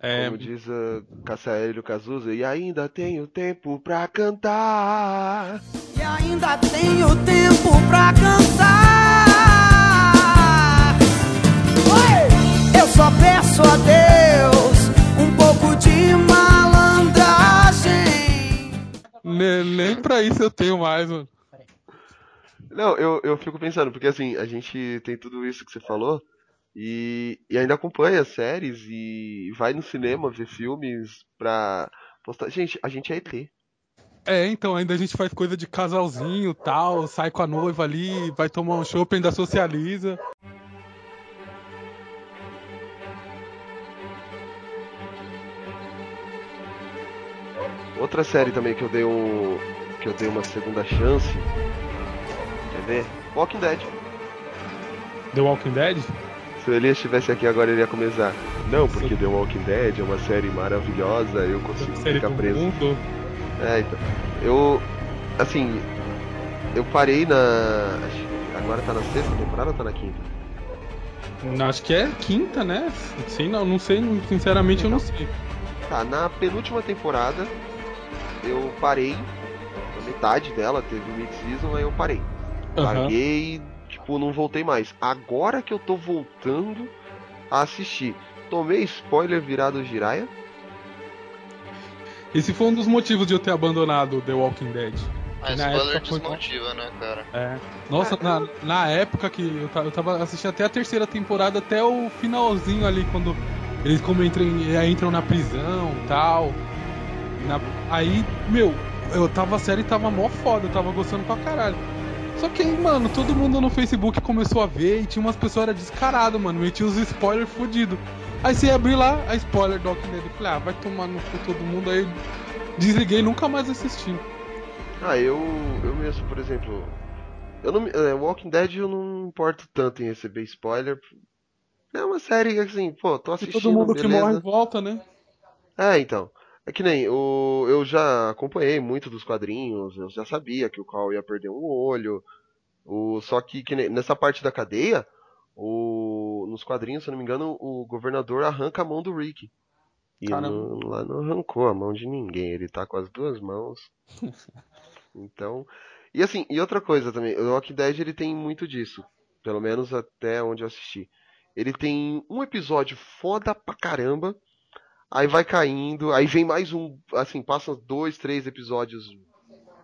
É, Como diz uh, Cassaélio Cazuza, e ainda tenho tempo pra cantar. Ainda tenho tempo pra cantar. Oi! Eu só peço a Deus um pouco de malandragem. ne- nem pra isso eu tenho mais, mano. Não, eu, eu fico pensando, porque assim, a gente tem tudo isso que você falou, e, e ainda acompanha séries e vai no cinema ver filmes pra postar. Gente, a gente é ET. É, então, ainda a gente faz coisa de casalzinho tal, sai com a noiva ali, vai tomar um chopp, ainda socializa. Outra série também que eu dei um. que eu dei uma segunda chance. Quer ver? Walking Dead. The Walking Dead? Se o Elias estivesse aqui agora, ele ia começar. Não, porque The Walking Dead é uma série maravilhosa, eu consigo Série ficar preso. mundo. É, então. Eu. Assim. Eu parei na. Agora tá na sexta temporada ou tá na quinta? Acho que é quinta, né? Sei, não, não sei, sinceramente eu não sei. Tá, na penúltima temporada eu parei. Na metade dela, teve o mid-season, aí eu parei. Larguei, tipo, não voltei mais. Agora que eu tô voltando a assistir. Tomei spoiler virado Jiraya. Esse foi um dos motivos de eu ter abandonado The Walking Dead. Ah, Na spoiler época foi- desmotiva, né, cara? É. Nossa, na, na época que eu tava, eu tava assistindo até a terceira temporada, até o finalzinho ali, quando eles como entram, eh, entram na prisão tal. Na- aí, meu, eu tava a série tava mó foda, eu tava gostando pra caralho. Só que aí, mano, todo mundo no Facebook começou a ver e tinha umas pessoas era descarado, mano, metia os spoilers fudidos. Aí você abriu lá, a spoiler do Walking Dead. Eu falei, ah, vai tomar no cu todo mundo aí. Desliguei e nunca mais assisti. Ah, eu, eu mesmo, por exemplo. Eu não, é, Walking Dead eu não importo tanto em receber spoiler. É uma série que, assim, pô, tô E assistindo. todo mundo que beleza. morre volta, né? É, então. É que nem, o, eu já acompanhei muito dos quadrinhos, eu já sabia que o Carl ia perder um olho. O, só que, que nem- nessa parte da cadeia, o, nos quadrinhos, se eu não me engano, o governador arranca a mão do Rick. E não, lá não arrancou a mão de ninguém, ele tá com as duas mãos. Então. E assim, e outra coisa também, o Walking Dead ele tem muito disso. Pelo menos até onde eu assisti. Ele tem um episódio foda pra caramba. Aí vai caindo, aí vem mais um, assim, passa dois, três episódios,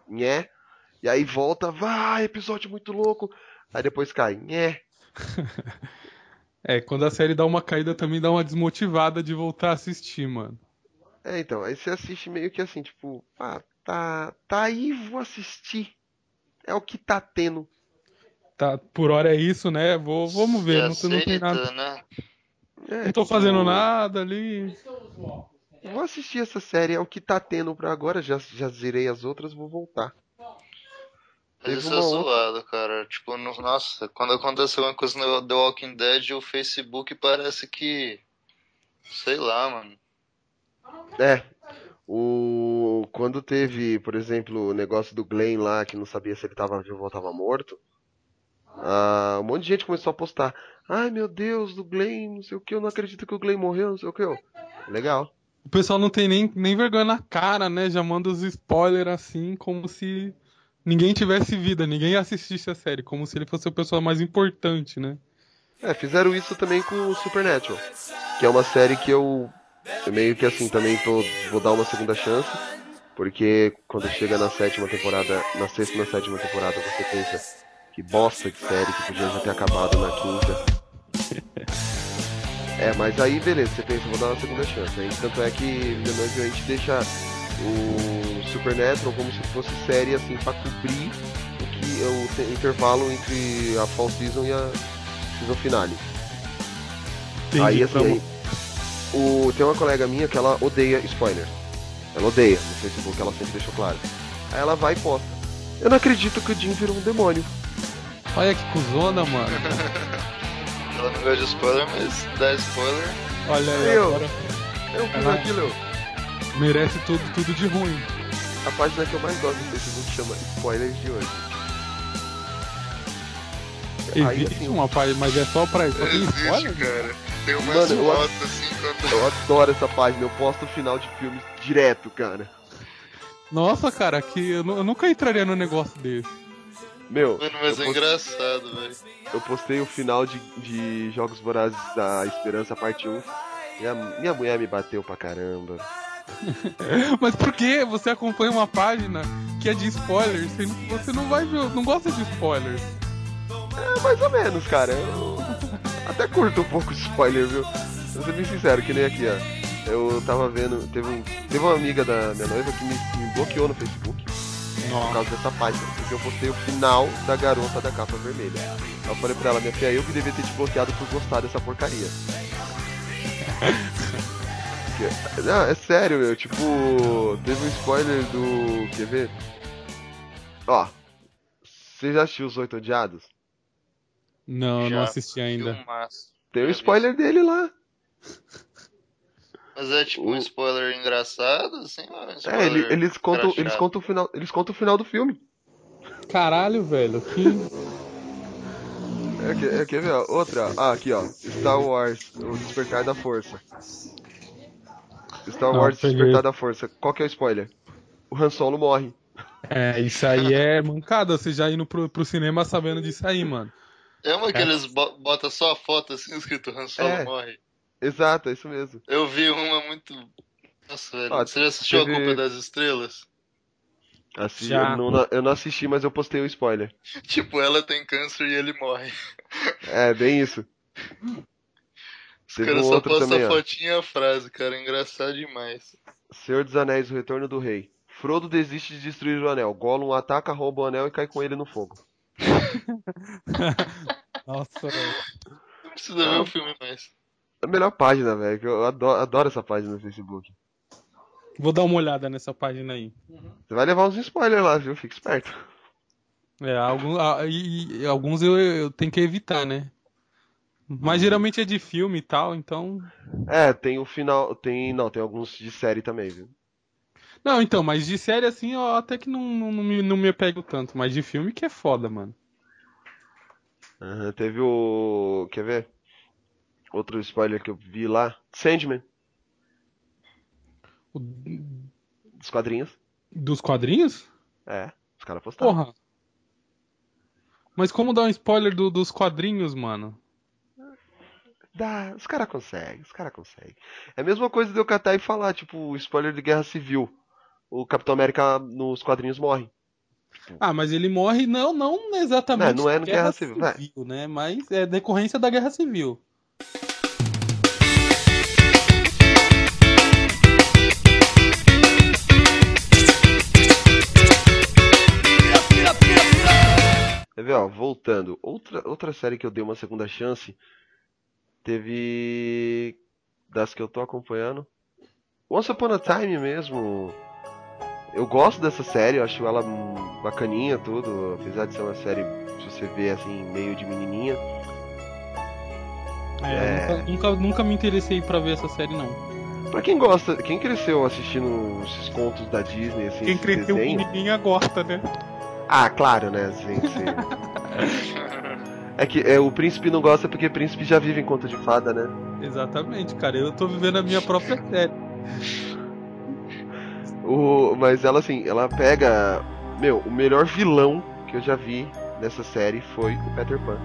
nhé, e aí volta, vai, episódio muito louco, aí depois cai, nhé. É, quando a série dá uma caída também dá uma desmotivada de voltar a assistir, mano. É, então, aí você assiste meio que assim, tipo, ah, tá, tá aí, vou assistir. É o que tá tendo. Tá, por hora é isso, né? Vou, vamos ver, não, não tem nada. né? É, Não tô tipo, fazendo nada ali. Vou assistir essa série, é o que tá tendo pra agora, já, já zerei as outras, vou voltar. Mas isso é zoado, cara. Tipo, no- nossa, quando acontece alguma coisa no The Walking Dead, o Facebook parece que. Sei lá, mano. É. O quando teve, por exemplo, o negócio do Glenn lá, que não sabia se ele tava vivo ou tava morto, ah, um monte de gente começou a postar. Ai meu Deus, do Glenn, não sei o que, eu não acredito que o Glenn morreu, não sei o que. Legal. O pessoal não tem nem, nem vergonha na cara, né? Já manda os spoilers assim, como se ninguém tivesse vida, ninguém assistisse a série, como se ele fosse a pessoa mais importante, né? É, fizeram isso também com o Supernatural, que é uma série que eu, eu meio que assim também tô, vou dar uma segunda chance, porque quando chega na sétima temporada, na sexta e na sétima temporada, você pensa que bosta de série que podia já ter acabado na quinta. É, mas aí beleza, você pensa, vou dar uma segunda chance. Aí, tanto é que Villeneuve a gente deixa o Supernatural como se fosse série assim pra cobrir o que é o te- intervalo entre a fall season e a season finale. Entendi, aí assim, aí, o, tem uma colega minha que ela odeia spoiler. Ela odeia no Facebook, ela sempre deixou claro. Aí ela vai e posta. Eu não acredito que o Jim virou um demônio. Olha que cuzona, mano. Ela não gosta de spoiler, mas dá spoiler. Olha aí, Eu. agora Eu fiz aquilo, eu. Merece tudo, tudo de ruim. A página que eu mais gosto do Facebook chama Spoilers de hoje. Existe assim, uma página, mas é só pra. Só tem Existe, spoiler? cara. Tem umas Mano, eu- fotos assim quando. Eu adoro essa página, eu posto o final de filmes direto, cara. Nossa, cara, que eu, eu nunca entraria num negócio desse. Meu, Mano, mas é engraçado, velho. eu postei o final de, de Jogos Vorazes da Esperança, parte 1. E a minha mulher me bateu pra caramba. Mas por que você acompanha uma página que é de spoilers? Você não, você não vai ver, não gosta de spoilers. É, mais ou menos, cara. Eu até curto um pouco de spoiler, viu? Vou ser bem sincero, que nem aqui, ó. Eu tava vendo, teve, um, teve uma amiga da minha noiva que me, me bloqueou no Facebook por causa dessa página, porque eu postei o final da garota da capa vermelha. Eu falei pra ela, minha filha, eu que devia ter te bloqueado por gostar dessa porcaria. Não, é sério, meu, tipo, teve um spoiler do. Quer ver? Ó, você já assistiu Os Oito Odiados? Não, eu não Já assisti ainda. Filmaço. Tem um Já vi. spoiler dele lá. Mas é tipo um spoiler engraçado, assim? É um É, ele- eles contam, eles contam o final, eles contam o final do filme. Caralho, velho, que. É, quer, é, quer ver? ó? Outra, ah, aqui ó, Star Wars, o Despertar da Força. Star Não, Wars, peguei. Despertar da Força. Qual que é o spoiler? O Han Solo morre. É, isso aí é mancada, você já indo pro, pro cinema sabendo disso aí, mano. É uma que É. eles bo- botam só a foto assim, escrito Han Solo É. morre. Exato, é isso mesmo. Eu vi uma muito. Nossa, velho. Ó, Você já assistiu teve- A Culpa das Estrelas? Assim, Já. eu, não, eu não assisti, mas eu postei o spoiler. Tipo, ela tem câncer e ele morre. É, bem isso. Os caras um só outro postam também, a fotinha e a frase, cara. Engraçado demais. Senhor dos Anéis, o Retorno do Rei. Frodo desiste de destruir o anel. Gollum ataca, rouba o anel e cai com ele no fogo. Nossa, velho. Não precisa ver o filme mais. A melhor página, velho. que Eu adoro, adoro essa página no Facebook. Vou dar uma olhada nessa página aí. Você vai levar uns spoilers lá, viu? Fique esperto. É, alguns, ah, e, e alguns eu, eu tenho que evitar, né? Mas geralmente é de filme e tal, então. É, tem o final. Tem. Não, tem alguns de série também, viu? Não, então, mas de série assim eu até que não, não, não me, não me apego tanto. Mas de filme que é foda, mano. Aham, teve o. Quer ver? Outro spoiler que eu vi lá. Sandman. O- Dos quadrinhos. dos quadrinhos? É, os caras postaram. Porra. Mas como dar um spoiler do- dos quadrinhos, mano? Dá, os caras conseguem, os caras conseguem. É a mesma coisa de eu catar e falar, tipo, spoiler de Guerra Civil. O Capitão América nos quadrinhos morre. Ah, mas ele morre não, não exatamente. Não, não é no na Guerra Civil, vai. né? Mas é decorrência da Guerra Civil. Quer ver, ó, voltando. Outra, outra série que eu dei uma segunda chance. Teve. Das que eu tô acompanhando. Once Upon a Time mesmo. Eu gosto dessa série, eu acho ela bacaninha, tudo. Apesar de ser uma série, se você vê assim, meio de menininha. É, É. Nunca, nunca, nunca me interessei pra ver essa série, não. Pra quem gosta, quem cresceu assistindo esses contos da Disney, assim, Quem cresceu desenhos- menininha gosta, né? Ah, claro, né, gente? é que é, o príncipe não gosta porque príncipe já vive em conto de fada, né? Exatamente, cara. Eu tô vivendo a minha própria série. O, mas ela assim, ela pega. Meu, o melhor vilão que eu já vi nessa série foi o Peter Pan.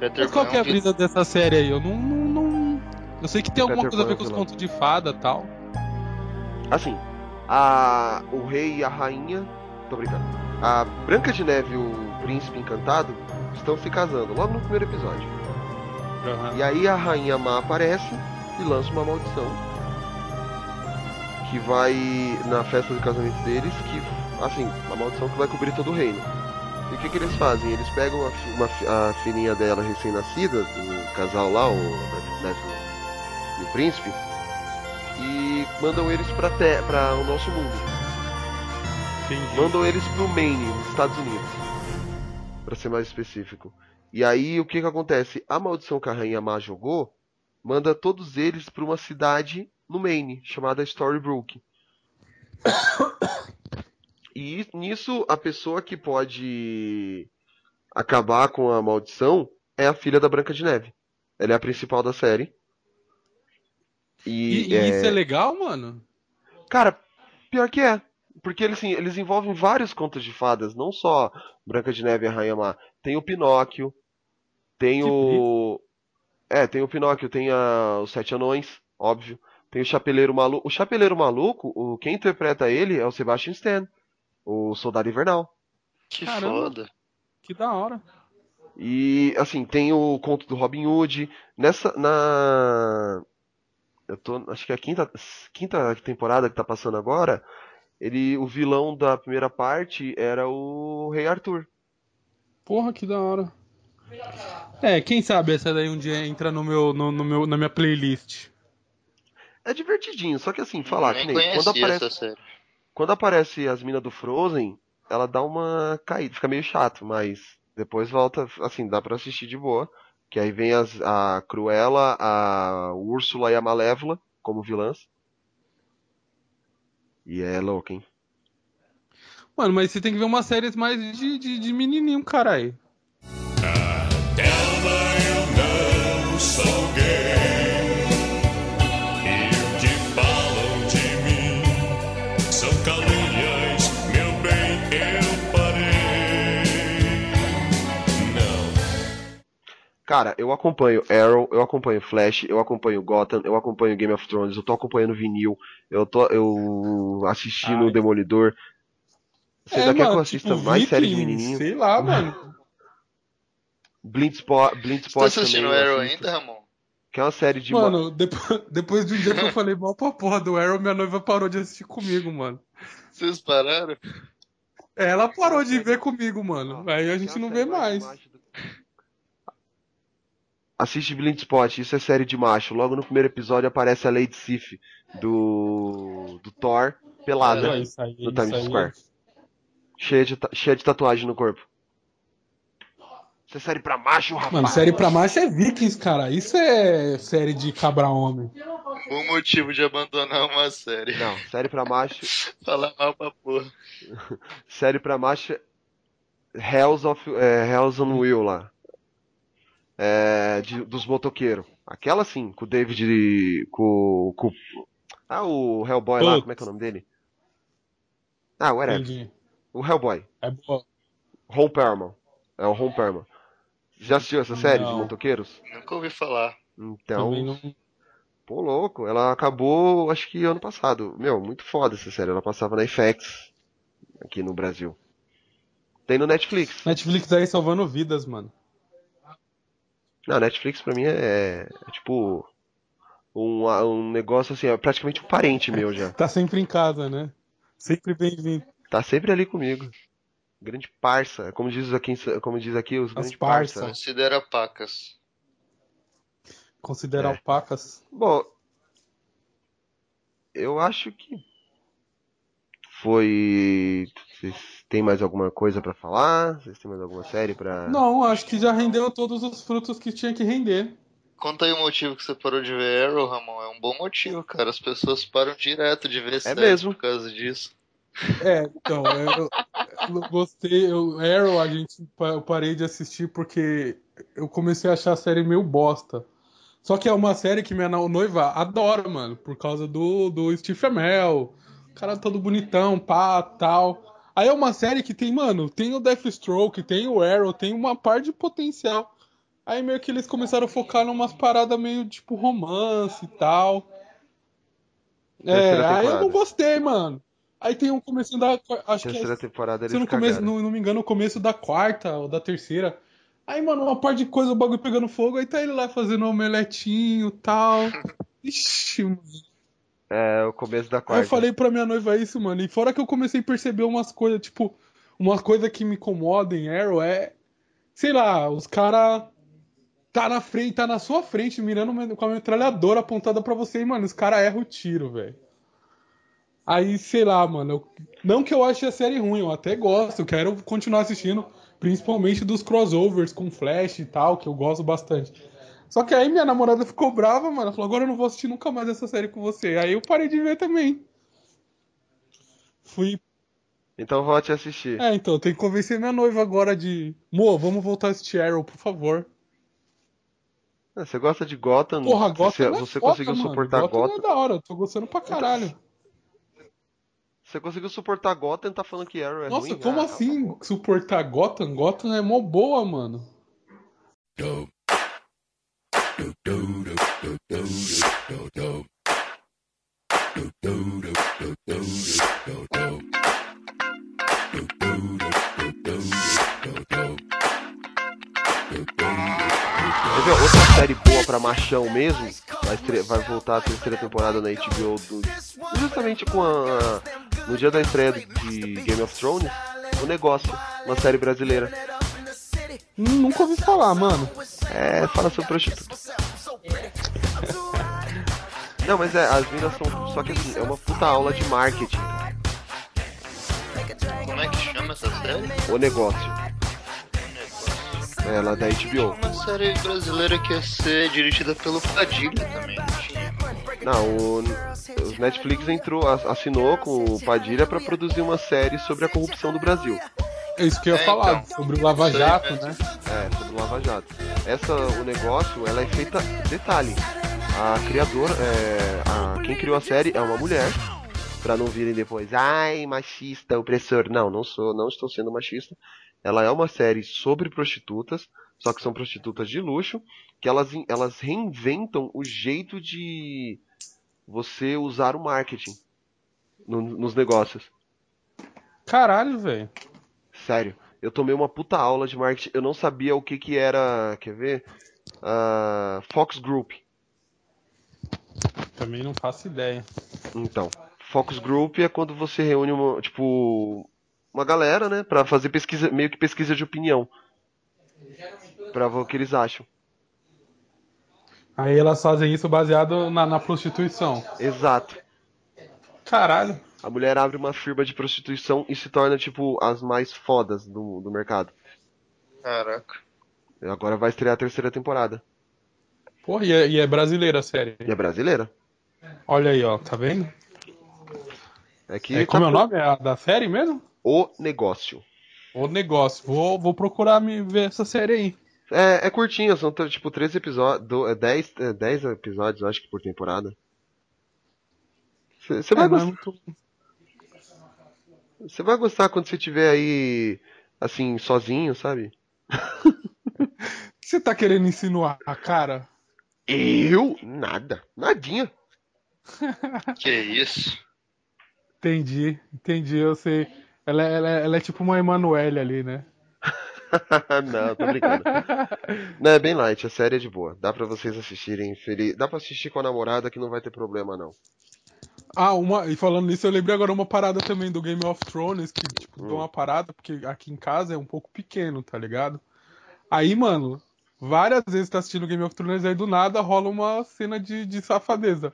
Peter Mas qual que é a um vi- brisa dessa série aí? Eu não. não, não- Eu sei que tem alguma Peter coisa a Pan ver é com os vilão. contos de fada e tal. Assim, a, o rei e a rainha. Tô brincando. A Branca de Neve e o príncipe encantado estão se casando logo no primeiro episódio. Aham. E aí a rainha má aparece e lança uma maldição. Que vai na festa do casamento deles, que assim, uma maldição que vai cobrir todo o reino. E o que, que eles fazem? Eles pegam uma fi- a filhinha dela recém-nascida, o casal lá, o Neve e o príncipe, e mandam eles pra, te, pra o nosso mundo. Mandam eles pro Maine, nos Estados Unidos. Pra ser mais específico. E aí o que que acontece? A maldição que a Rainha Má jogou manda todos eles pra uma cidade no Maine, chamada Storybrooke. E nisso a pessoa que pode acabar com a maldição é a filha da Branca de Neve. Ela é a principal da série. E, E, e é, isso é legal, mano? Cara, pior que é. Porque eles, assim, eles envolvem vários contos de fadas, não só Branca de Neve e a Rainha Má. Tem o Pinóquio, tem Que o. É, tem o Pinóquio, tem a... os Sete Anões, óbvio. Tem o Chapeleiro Maluco. O Chapeleiro Maluco, o... quem interpreta ele é o Sebastian Stan, o Soldado Invernal. Que Caramba. foda. Que da hora. E assim, tem o conto do Robin Hood. Nessa. Na. Eu tô. Acho que é a quinta, quinta temporada que tá passando agora. Ele. O vilão da primeira parte era o Rei Arthur. Porra, que da hora. É, quem sabe essa daí um dia entra no meu, no, no meu, na minha playlist. É divertidinho, só que assim, falar Nem que nem quando aparece, essa série. quando aparece as minas do Frozen, ela dá uma caída, fica meio chato, mas depois volta, assim, dá pra assistir de boa. Que aí vem as, a Cruella, a Úrsula e a Malévola como vilãs. E é louco, hein? Mano, mas você tem que ver umas séries mais de, de, de menininho, caralho. eu Cara, eu acompanho Arrow, eu acompanho Flash, eu acompanho Gotham, eu acompanho Game of Thrones, eu tô acompanhando Vinil, eu tô eu assistindo Ai. Demolidor. Você ainda quer que eu assista tipo, mais série de menininho? Sei lá, mano. Blindspot, Você Blindspot tá assistindo também, Arrow ainda, Ramon? Que é uma série de Mano, depois, depois de um dia que eu falei mal pra porra do Arrow, minha noiva parou de assistir comigo, mano. Vocês pararam? É, Ela parou de ver comigo, mano. Aí a gente não vê mais. Assiste Blind Spot, isso é série de macho. Logo no primeiro episódio aparece a Lady Sif do, do Thor pelada É, isso aí, no isso Times aí. Square. Cheia de, cheia de tatuagem no corpo. Isso é série pra macho, rapaz. Mano, série pra macho é Vikings, cara. Isso é série de cabra homem. Bom motivo de abandonar uma série. Não, série pra macho. Falar mal pra porra. série pra macho é Hells, of, é, Hells on Wheel lá. É, de- dos motoqueiros. Aquela sim, com o David. Com, com. Ah, o Hellboy lá, Putz. como é que é o nome dele? Ah, whatever. Entendi. O Hellboy. É boa. Ron Perlman. É o Ron Perlman. Já assistiu essa série de Não. motoqueiros? Nunca ouvi falar. Então. Não. Pô, louco. Ela acabou, acho que ano passado. Meu, muito foda essa série. Ela passava na FX. Aqui no Brasil. Tem no Netflix. Netflix aí salvando vidas, mano. Não, Netflix pra mim é, é tipo. Um, um negócio assim, é praticamente um parente meu já. Tá sempre em casa, né? Sempre bem-vindo. Tá sempre ali comigo. Grande parça. Como diz aqui, como diz aqui os As grandes parça. parça. Considera pacas. Considera É. alpacas. Bom, eu acho que foi. Vocês têm mais alguma coisa pra falar? Vocês têm mais alguma série pra. Não, acho que já rendeu todos os frutos que tinha que render. Conta aí o motivo que você parou de ver Arrow, Ramon. É um bom motivo, cara. As pessoas param direto de ver séries mesmo. por causa disso. É, então, eu, eu gostei. Eu, Arrow, a gente, eu parei de assistir porque eu comecei a achar a série meio bosta. Só que é uma série que minha no- noiva adora, mano, por causa do, do Steve Amell. Cara todo bonitão, pá, tal. Aí é uma série que tem, mano, tem o Deathstroke, tem o Arrow, tem uma par de potencial. Aí meio que eles começaram a focar numas paradas meio tipo romance e tal. É, aí eu não gostei, mano. Aí tem um começo da. Acho que Terceira é, temporada se no começo, não, não me engano, o começo da quarta ou da terceira. Aí, mano, uma parte de coisa, o bagulho pegando fogo, aí tá ele lá fazendo omeletinho e tal. Ixi, mano. É, o começo da quarta. eu falei pra minha noiva isso, mano. E fora que eu comecei a perceber umas coisas, tipo, uma coisa que me incomoda em Arrow é. Sei lá, os cara tá na frente, tá na sua frente, mirando com a metralhadora apontada pra você e, mano, os cara erram o tiro, velho. Aí, sei lá, mano. eu- Não que eu ache a série ruim, eu até gosto, eu quero continuar assistindo, principalmente dos crossovers com Flash e tal, que eu gosto bastante. Só que aí minha namorada ficou brava, mano. Falou, agora eu não vou assistir nunca mais essa série com você. Aí eu parei de ver também. Fui. Então volte a assistir. É, então, tem que convencer minha noiva agora de. Mo, vamos voltar a assistir Arrow, por favor. Ah, Você gosta de Gotham? Porra, você, Gotham não é você foda, conseguiu mano. suportar Gotham Gotham? é da hora, eu tô gostando pra caralho. Você conseguiu suportar Gotham e tá falando que Arrow é Nossa, ruim? como Ah, assim suportar Gotham? Gotham é mó boa, mano. Outra série boa pra machão mesmo? Vai, vai voltar a terceira temporada na HBO do... justamente com a... no dia da estreia de Game of Thrones, o negócio, uma série brasileira. Nunca ouvi falar, mano. É, fala sobre prostituta. Não, mas é, as minas são. Só que assim, é uma puta aula de marketing. Como é que chama essa série? O negócio. É, ela é da HBO. Uma série brasileira que ia ser dirigida pelo Padilha também. não o, o Netflix entrou, assinou com o Padilha pra produzir uma série sobre a corrupção do Brasil. É isso que eu ia É, falar, então. sobre o Lava Jato, né? É, sobre o Lava Jato. Essa, o negócio, ela é feita. Detalhe. A criadora, é, a, quem criou a série é uma mulher. Pra não virem depois, ai, machista, opressor. Não, não sou, não estou sendo machista. Ela é uma série sobre prostitutas, só que são prostitutas de luxo, que elas, elas reinventam o jeito de você usar o marketing no- nos negócios. Caralho, velho. Sério, eu tomei uma puta aula de marketing. Eu não sabia o que que era, quer ver? Ah, Fox Group. Também não faço ideia. Então, Focus Group é quando você reúne uma, tipo, uma galera, né, Pra fazer pesquisa, meio que pesquisa de opinião. Pra ver o que eles acham. Aí elas fazem isso baseado na, na prostituição. Exato. Caralho. A mulher abre uma firma de prostituição e se torna, tipo, as mais fodas do, do mercado. Caraca. E agora vai estrear a terceira temporada. Porra, e é, e é brasileira a série. E é brasileira. Olha aí, ó, tá vendo? É que É, como é tá o nome? É a da série mesmo? O Negócio. O negócio. Vou, vou procurar me ver essa série aí. É, é curtinha, são tipo 13 episódios, 10, é, 10 episódios, eu acho que por temporada. Você vai É, não é gostar. Você vai gostar quando você estiver aí, assim, sozinho, sabe? Você tá querendo insinuar, cara? Eu? Nada. Nadinha. Que isso? Entendi, entendi, eu sei. Ela, é- ela, é- ela é tipo uma Emanuele ali, né? Não, tô brincando. Não, é bem light, a série é de boa. Dá pra vocês assistirem feliz. Dá pra assistir com a namorada que não vai ter problema, não. Ah, uma, e falando nisso, eu lembrei agora uma parada também do Game of Thrones, que, tipo, deu uma parada, porque aqui em casa é um pouco pequeno, tá ligado? Aí, mano, várias vezes tá assistindo Game of Thrones, aí do nada rola uma cena de, de safadeza.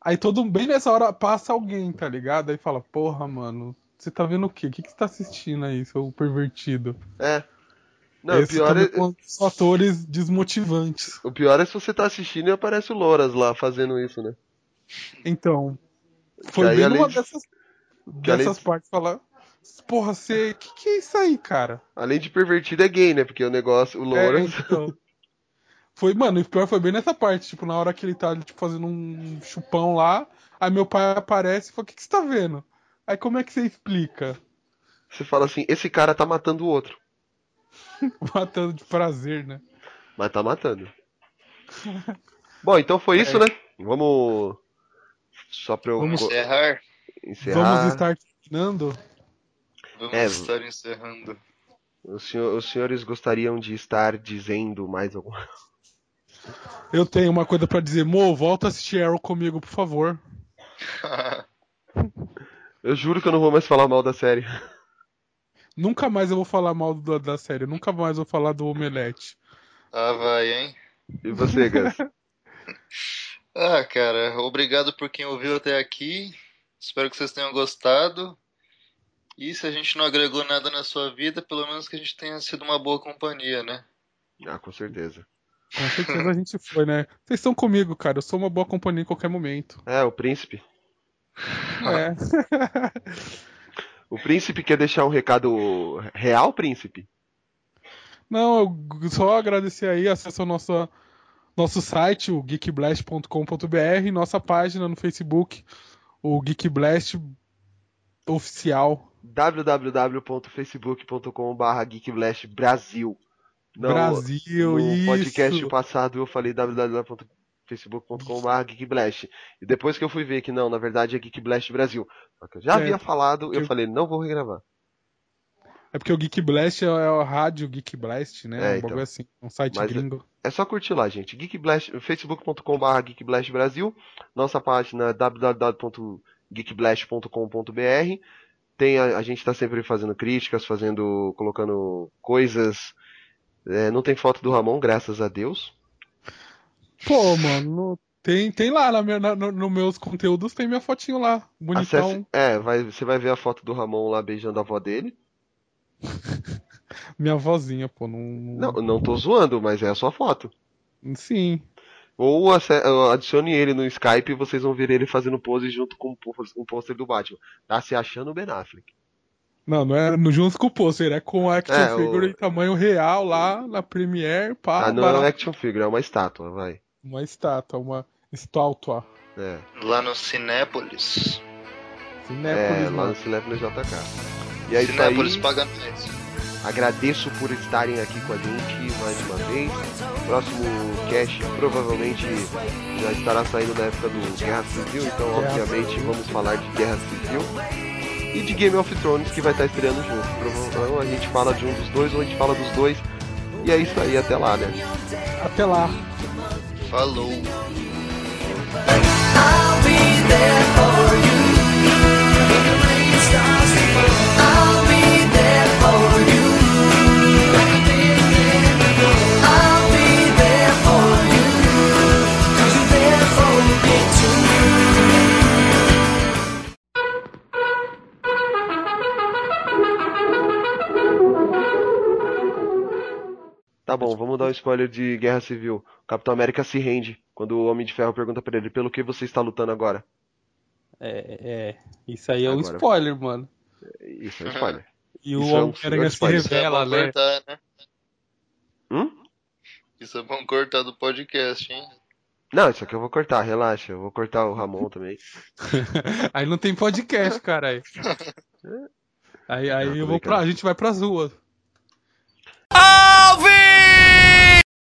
Aí todo, bem nessa hora, passa alguém, tá ligado? Aí fala, porra, mano, você tá vendo o quê? O que, que você tá assistindo aí, seu pervertido? É. Não, o Esse pior é, é um dos fatores desmotivantes. o pior é se você tá assistindo e aparece o Louras lá fazendo isso, né? Então, foi aí, bem numa de- dessas, dessas de- partes falar, porra, você, que que é isso aí, cara? Além de pervertido é gay, né? Porque o negócio, o Louras. É, então. Foi, mano, o pior foi bem nessa parte, tipo, na hora que ele tá tipo, fazendo um chupão lá, aí meu pai aparece e fala, o que, que você tá vendo? Aí como é que você explica? Você fala assim, esse cara tá matando o outro. Matando de prazer, né? Mas tá matando. Bom, então foi isso, É. né? Vamos. Só pra eu Vamos Encerrar? encerrar. Vamos estar terminando? Vamos É. estar encerrando. Os, senhor- os senhores gostariam de estar dizendo mais alguma Eu tenho uma coisa pra dizer, Mo, volta a assistir Arrow comigo, por favor. Eu juro que eu não vou mais falar mal da série. Nunca mais eu vou falar mal da, da série, nunca mais vou falar do Omelete. ah, vai, hein? E você, Gus? Ah, cara, obrigado por quem ouviu até aqui. Espero que vocês tenham gostado. E se a gente não agregou nada na sua vida, pelo menos que a gente tenha sido uma boa companhia, né? ah, com certeza. Com certeza a gente foi, né? Vocês estão comigo, cara, eu sou uma boa companhia em qualquer momento. É, o príncipe. É. O príncipe quer deixar um recado real, príncipe? Não, eu só agradecer aí, acessa o nosso, nosso site, o geekblast.com.br, nossa página no Facebook, o Geekblast Oficial. www.facebook.com.br geekblast Brasil. Não, Brasil, no isso. podcast passado eu falei www.facebook.com.br geekblast. E depois que eu fui ver que não, na verdade é Geekblast Brasil. Só que eu já É, havia falado, eu falei, não vou regravar. É porque o Geekblast é, é a rádio Geekblast, né? É, um então. bagulho assim, um site Mas é- gringo. É só curtir lá, gente. Geekblast, facebook.com.br Geekblast Brasil. Nossa página www.geekblast.com.br. Tem a, a gente está sempre fazendo críticas, fazendo, colocando coisas. É, não tem foto do Ramon, graças a Deus. Pô, mano, no- tem, tem lá na minha, na, no, no meus conteúdos, tem minha fotinho lá, bonitão. Acesse, é, vai, você vai ver a foto do Ramon lá beijando a avó dele. Minha vozinha, pô, não... Não, não tô zoando, mas é a sua foto. Sim. Ou adicione ele no Skype e vocês vão ver ele fazendo pose junto com um pôster do Batman. Tá se achando o Ben Affleck. Não, não é no, junto com o pôster, é com a action É, o- figure em tamanho real lá na Premiere, pá, Ah, não é um barato. action figure, é uma estátua, vai. uma estátua, uma estátua. É, Lá no Cinépolis. Cinépolis, é lá no Cinépolis JK. E é aí. Cinépolis paga nós. Agradeço por estarem aqui com a gente mais uma vez. Próximo cast provavelmente já estará saindo na época do Guerra Civil, então obviamente vamos falar de Guerra Civil e de Game of Thrones que vai estar estreando junto. Provavelmente a gente fala de um dos dois ou a gente fala dos dois. E é isso aí, até lá, né? Até lá. Falou. Tá bom, vamos dar um spoiler de Guerra Civil. O Capitão América se rende quando o Homem de Ferro pergunta pra ele: pelo que você está lutando agora? É, é. Isso aí é um Agora- spoiler, mano. Isso é um spoiler. E o Isso é um Homem-Aranha se revela, Isso é bom né? cortar, né? Hum? Isso é bom cortar do podcast, hein? Não, isso aqui eu vou cortar, relaxa. Eu vou cortar o Ramon também. Aí não tem podcast, caralho. Aí, aí Não, eu vou pra, a gente vai pras ruas. Alves!